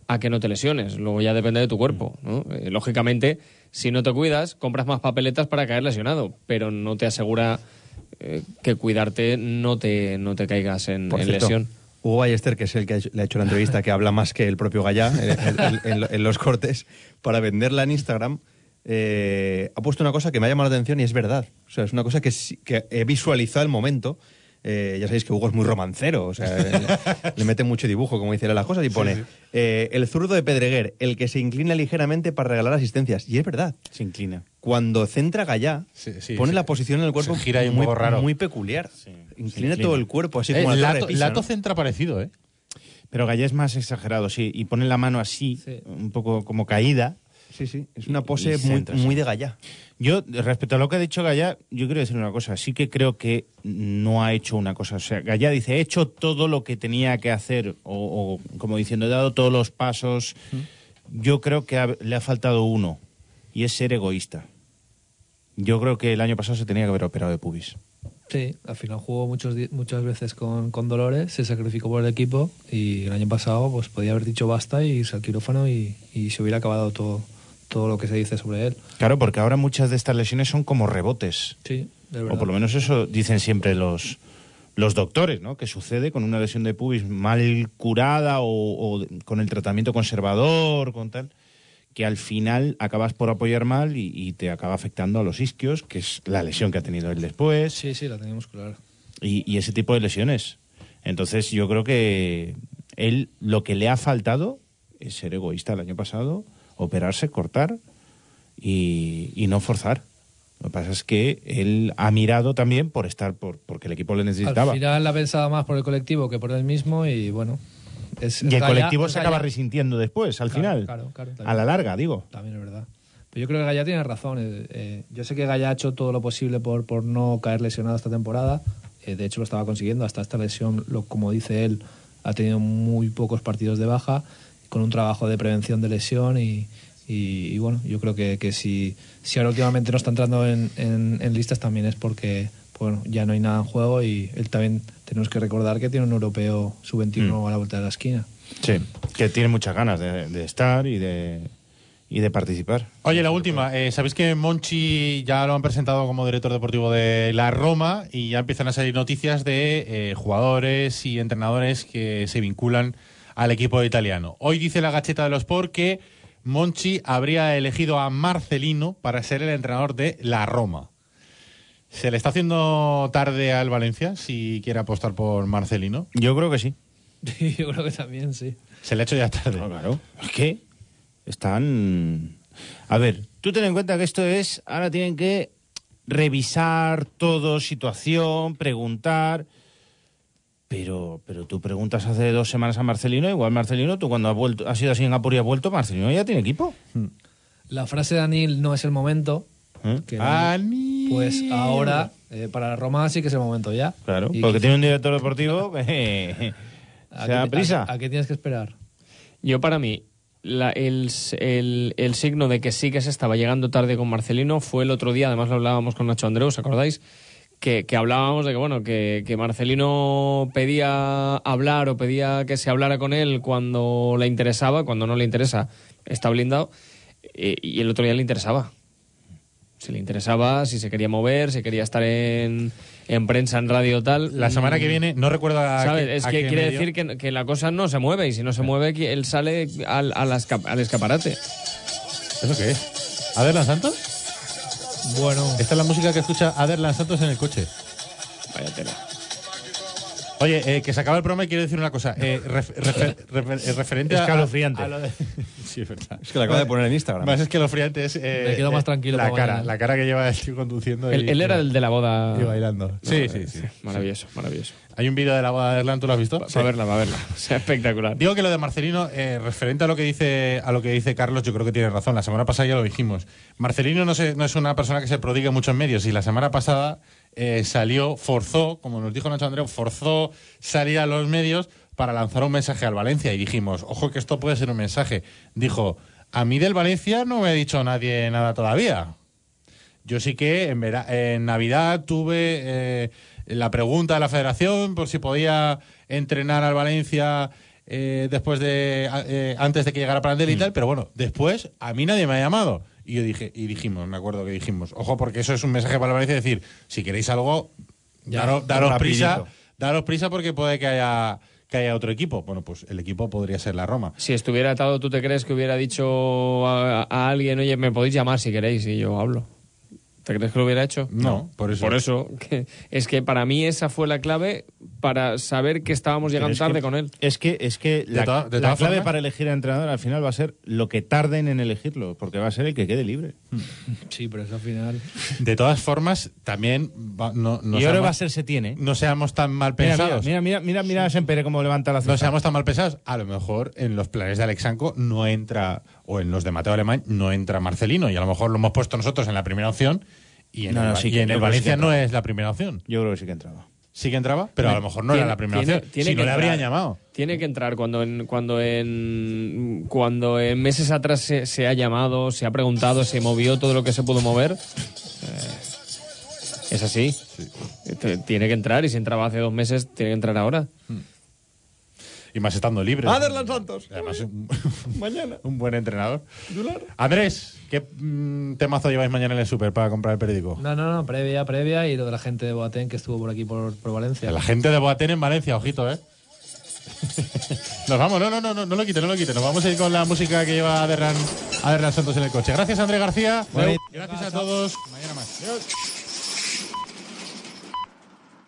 a que no te lesiones. Luego ya depende de tu cuerpo. ¿no? Eh, lógicamente, si no te cuidas, compras más papeletas para caer lesionado, pero no te asegura eh, que cuidarte no te, no te caigas en, lesión. Hugo Ballester, que es el que le ha hecho la entrevista, que habla más que el propio Gallá en, en- en- en los cortes, para venderla en Instagram, eh, ha puesto una cosa que me ha llamado la atención y es verdad. O sea, es una cosa que, que he visualizado el momento. Eh, ya sabéis que Hugo es muy romancero, o sea, le, le mete mucho dibujo, como dice él a las cosas, y pone eh, el zurdo de Pedreguer, el que se inclina ligeramente para regalar asistencias. Y es verdad. Se inclina. Cuando centra Gallá, sí, pone sí. la posición en el cuerpo gira muy, poco raro. muy peculiar. Inclina, inclina. todo el cuerpo, así Eh, como la Lato, Lato ¿no? centra parecido, ¿eh? Pero Gallá es más exagerado, sí, y pone la mano así, un poco como caída. Sí, sí, es una pose y muy, muy de Gallá. Yo, respecto a lo que ha dicho Gallá, yo quiero decir una cosa. Sí que creo que no ha hecho una cosa. O sea, Gallá dice, he hecho todo lo que tenía que hacer, o, o como diciendo, he dado todos los pasos. Yo creo que ha- le ha faltado uno, y es ser egoísta. Yo creo que el año pasado se tenía que haber operado de pubis. Sí, al final jugó muchos, muchas veces con, con dolores, se sacrificó por el equipo y el año pasado pues podía haber dicho basta y irse al quirófano y, y se hubiera acabado todo, todo lo que se dice sobre él. Claro, porque ahora muchas de estas lesiones son como rebotes. Sí, de O verdad. por lo menos eso dicen siempre los, los doctores, ¿no? Que sucede con una lesión de pubis mal curada o, o con el tratamiento conservador, con tal, que al final acabas por apoyar mal y, y te acaba afectando a los isquios, que es la lesión que ha tenido él después, Sí, sí, la teníamos claro. y, y ese tipo de lesiones. Entonces yo creo que él lo que le ha faltado es ser egoísta el año pasado, operarse, cortar y, y no forzar. Lo que pasa es que él ha mirado también por estar, por, porque el equipo le necesitaba. Al final la ha pensado más por el colectivo que por él mismo y bueno. Es, y el colectivo se acaba resintiendo después, al Claro, final. claro, claro, a la larga, digo. También es verdad. Pero yo creo que Gallá tiene razón. eh, eh, yo sé que Gallá ha hecho todo lo posible por, por no caer lesionado esta temporada. eh, de hecho, lo estaba consiguiendo. Hasta esta lesión, lo, como dice él, ha tenido muy pocos partidos de baja, con un trabajo de prevención de lesión. Y, y- y bueno, yo creo que, que si, si ahora últimamente no está entrando en, en- en listas, también es porque bueno, ya no hay nada en juego. Y él también tenemos que recordar que tiene un europeo sub-21 a la vuelta de la esquina. Sí, que tiene muchas ganas de, de estar y de, y de participar. Oye, la última. eh, Sabéis que Monchi ya lo han presentado como director deportivo de la Roma y ya empiezan a salir noticias de eh, jugadores y entrenadores que se vinculan al equipo italiano. Hoy dice la gacheta de los Sport que Monchi habría elegido a Marcelino para ser el entrenador de la Roma. ¿Se le está haciendo tarde al Valencia si quiere apostar por Marcelino? Yo creo que sí. yo creo que también, sí. Se le ha hecho ya tarde. claro. Es que están... A ver, tú ten en cuenta que esto es... Ahora tienen que revisar todo, situación, preguntar... Pero, pero tú preguntas hace dos semanas a Marcelino, igual Marcelino, tú cuando has, vuelto, has ido a Singapur y has vuelto, Marcelino ya tiene equipo. La frase de Anil no es el momento. ¿Eh? que Pues ahora, eh, para la Roma sí que es el momento ya. Claro, Y porque que- tiene un director deportivo que ¿A se da a- prisa. ¿A, qué tienes que esperar? Yo para mí, la- el, el- el signo de que sí que se estaba llegando tarde con Marcelino fue el otro día, además lo hablábamos con Nacho Andreu, ¿os acordáis? Que, que hablábamos de que bueno que, que Marcelino pedía hablar o pedía que se hablara con él cuando le interesaba, cuando no le interesa está blindado eh, y el otro día le interesaba. Si le interesaba, si se quería mover, si quería estar en, en prensa, en radio tal. La semana que mm, viene, no recuerdo a ¿Sabes? qué- Es a que qué quiere medio. decir que, que la cosa no se mueve y si no se mueve, él sale al, a la esca- al escaparate. ¿Eso qué es? ¿Aderlan Santos? Bueno. Esta es la música que escucha Aderlan Santos en el coche. Vaya tela. Oye, eh, que se acaba el programa y quiero decir una cosa. Eh, ref- refer- refer- eh, referente a- Escalofriante. a lo de- sí, es verdad. Es que lo acaba de poner en Instagram. Más es que lo friante es. eh, Me quedo más eh, tranquilo La cara, mañana. la cara que lleva el tío conduciendo. y- Él, era el de la boda. Y bailando. Sí, sí, sí. Maravilloso, maravilloso. Hay un vídeo de la boda de Erland, ¿tú lo has visto? Para verla, para verla. O sea, espectacular. Digo que lo de Marcelino, eh, referente a lo que dice a lo que dice Carlos, yo creo que tiene razón. La semana pasada ya lo dijimos. Marcelino no, se- no es una persona que se prodigue mucho en medios y la semana pasada eh, salió, forzó, como nos dijo Nacho Andreu, forzó salir a los medios para lanzar un mensaje al Valencia y dijimos, ojo que esto puede ser un mensaje. Dijo, a mí del Valencia no me ha dicho nadie nada todavía. Yo sí que en, vera- en Navidad tuve eh, la pregunta de la federación por si podía entrenar al Valencia eh, después de eh, antes de que llegara Prandelli y tal, pero bueno, después a mí nadie me ha llamado. Y yo dije, y dijimos, me acuerdo que dijimos, ojo, porque eso es un mensaje para el Valencia, decir, si queréis algo, Ya, daros, prisa, daros prisa porque puede que haya que haya otro equipo. Bueno, pues el equipo podría ser la Roma. Si estuviera atado, ¿tú te crees que hubiera dicho a, a alguien, oye, me podéis llamar si queréis y yo hablo? ¿Te crees que lo hubiera hecho? No, por eso. Por eso. que- es que para mí esa fue la clave para saber que estábamos llegando es que- tarde con él. Es que, es que De la, toda- de la todas clave para elegir al entrenador al final va a ser lo que tarden en elegirlo, porque va a ser el que quede libre. Sí, pero eso al final. De todas formas, también va- no, no y ahora va a ser Setién, ¿eh? no seamos tan mal Mira, pensados. mira, mira, mira, mira a Sempere cómo levanta la No ceja. seamos tan mal pensados. A lo mejor en los planes de Alexanco no entra, o en los de Mateo Alemán no entra Marcelino, y a lo mejor lo hemos puesto nosotros en la primera opción, y en No, el, no, sí y en sí Valencia no es la primera opción. Yo creo que sí que entraba. Sí que entraba, pero a lo mejor no era la primera tiene- opción. tiene si no le habrían llamado. Tiene que entrar cuando en cuando en cuando en meses atrás se, se ha llamado, se ha preguntado, se movió todo lo que se pudo mover. eh, es así. Tiene que entrar y si entraba hace dos meses tiene que entrar ahora. Y más estando libre. Aderlan Santos. Además, un, Mañana. un buen entrenador. Andrés, ¿qué mm, temazo lleváis mañana en el súper para comprar el periódico? No, no, no, previa, previa y lo de la gente de Boatén que estuvo por aquí por, por Valencia. La gente de Boatén en Valencia, ojito, ¿eh? Nos vamos, no, no, no, no, no lo quite, no lo quite. Nos vamos a ir con la música que lleva Aderlan, Aderlan Santos en el coche. Gracias, Andrés García. Bueno. Gracias a todos. Mañana más. Adiós.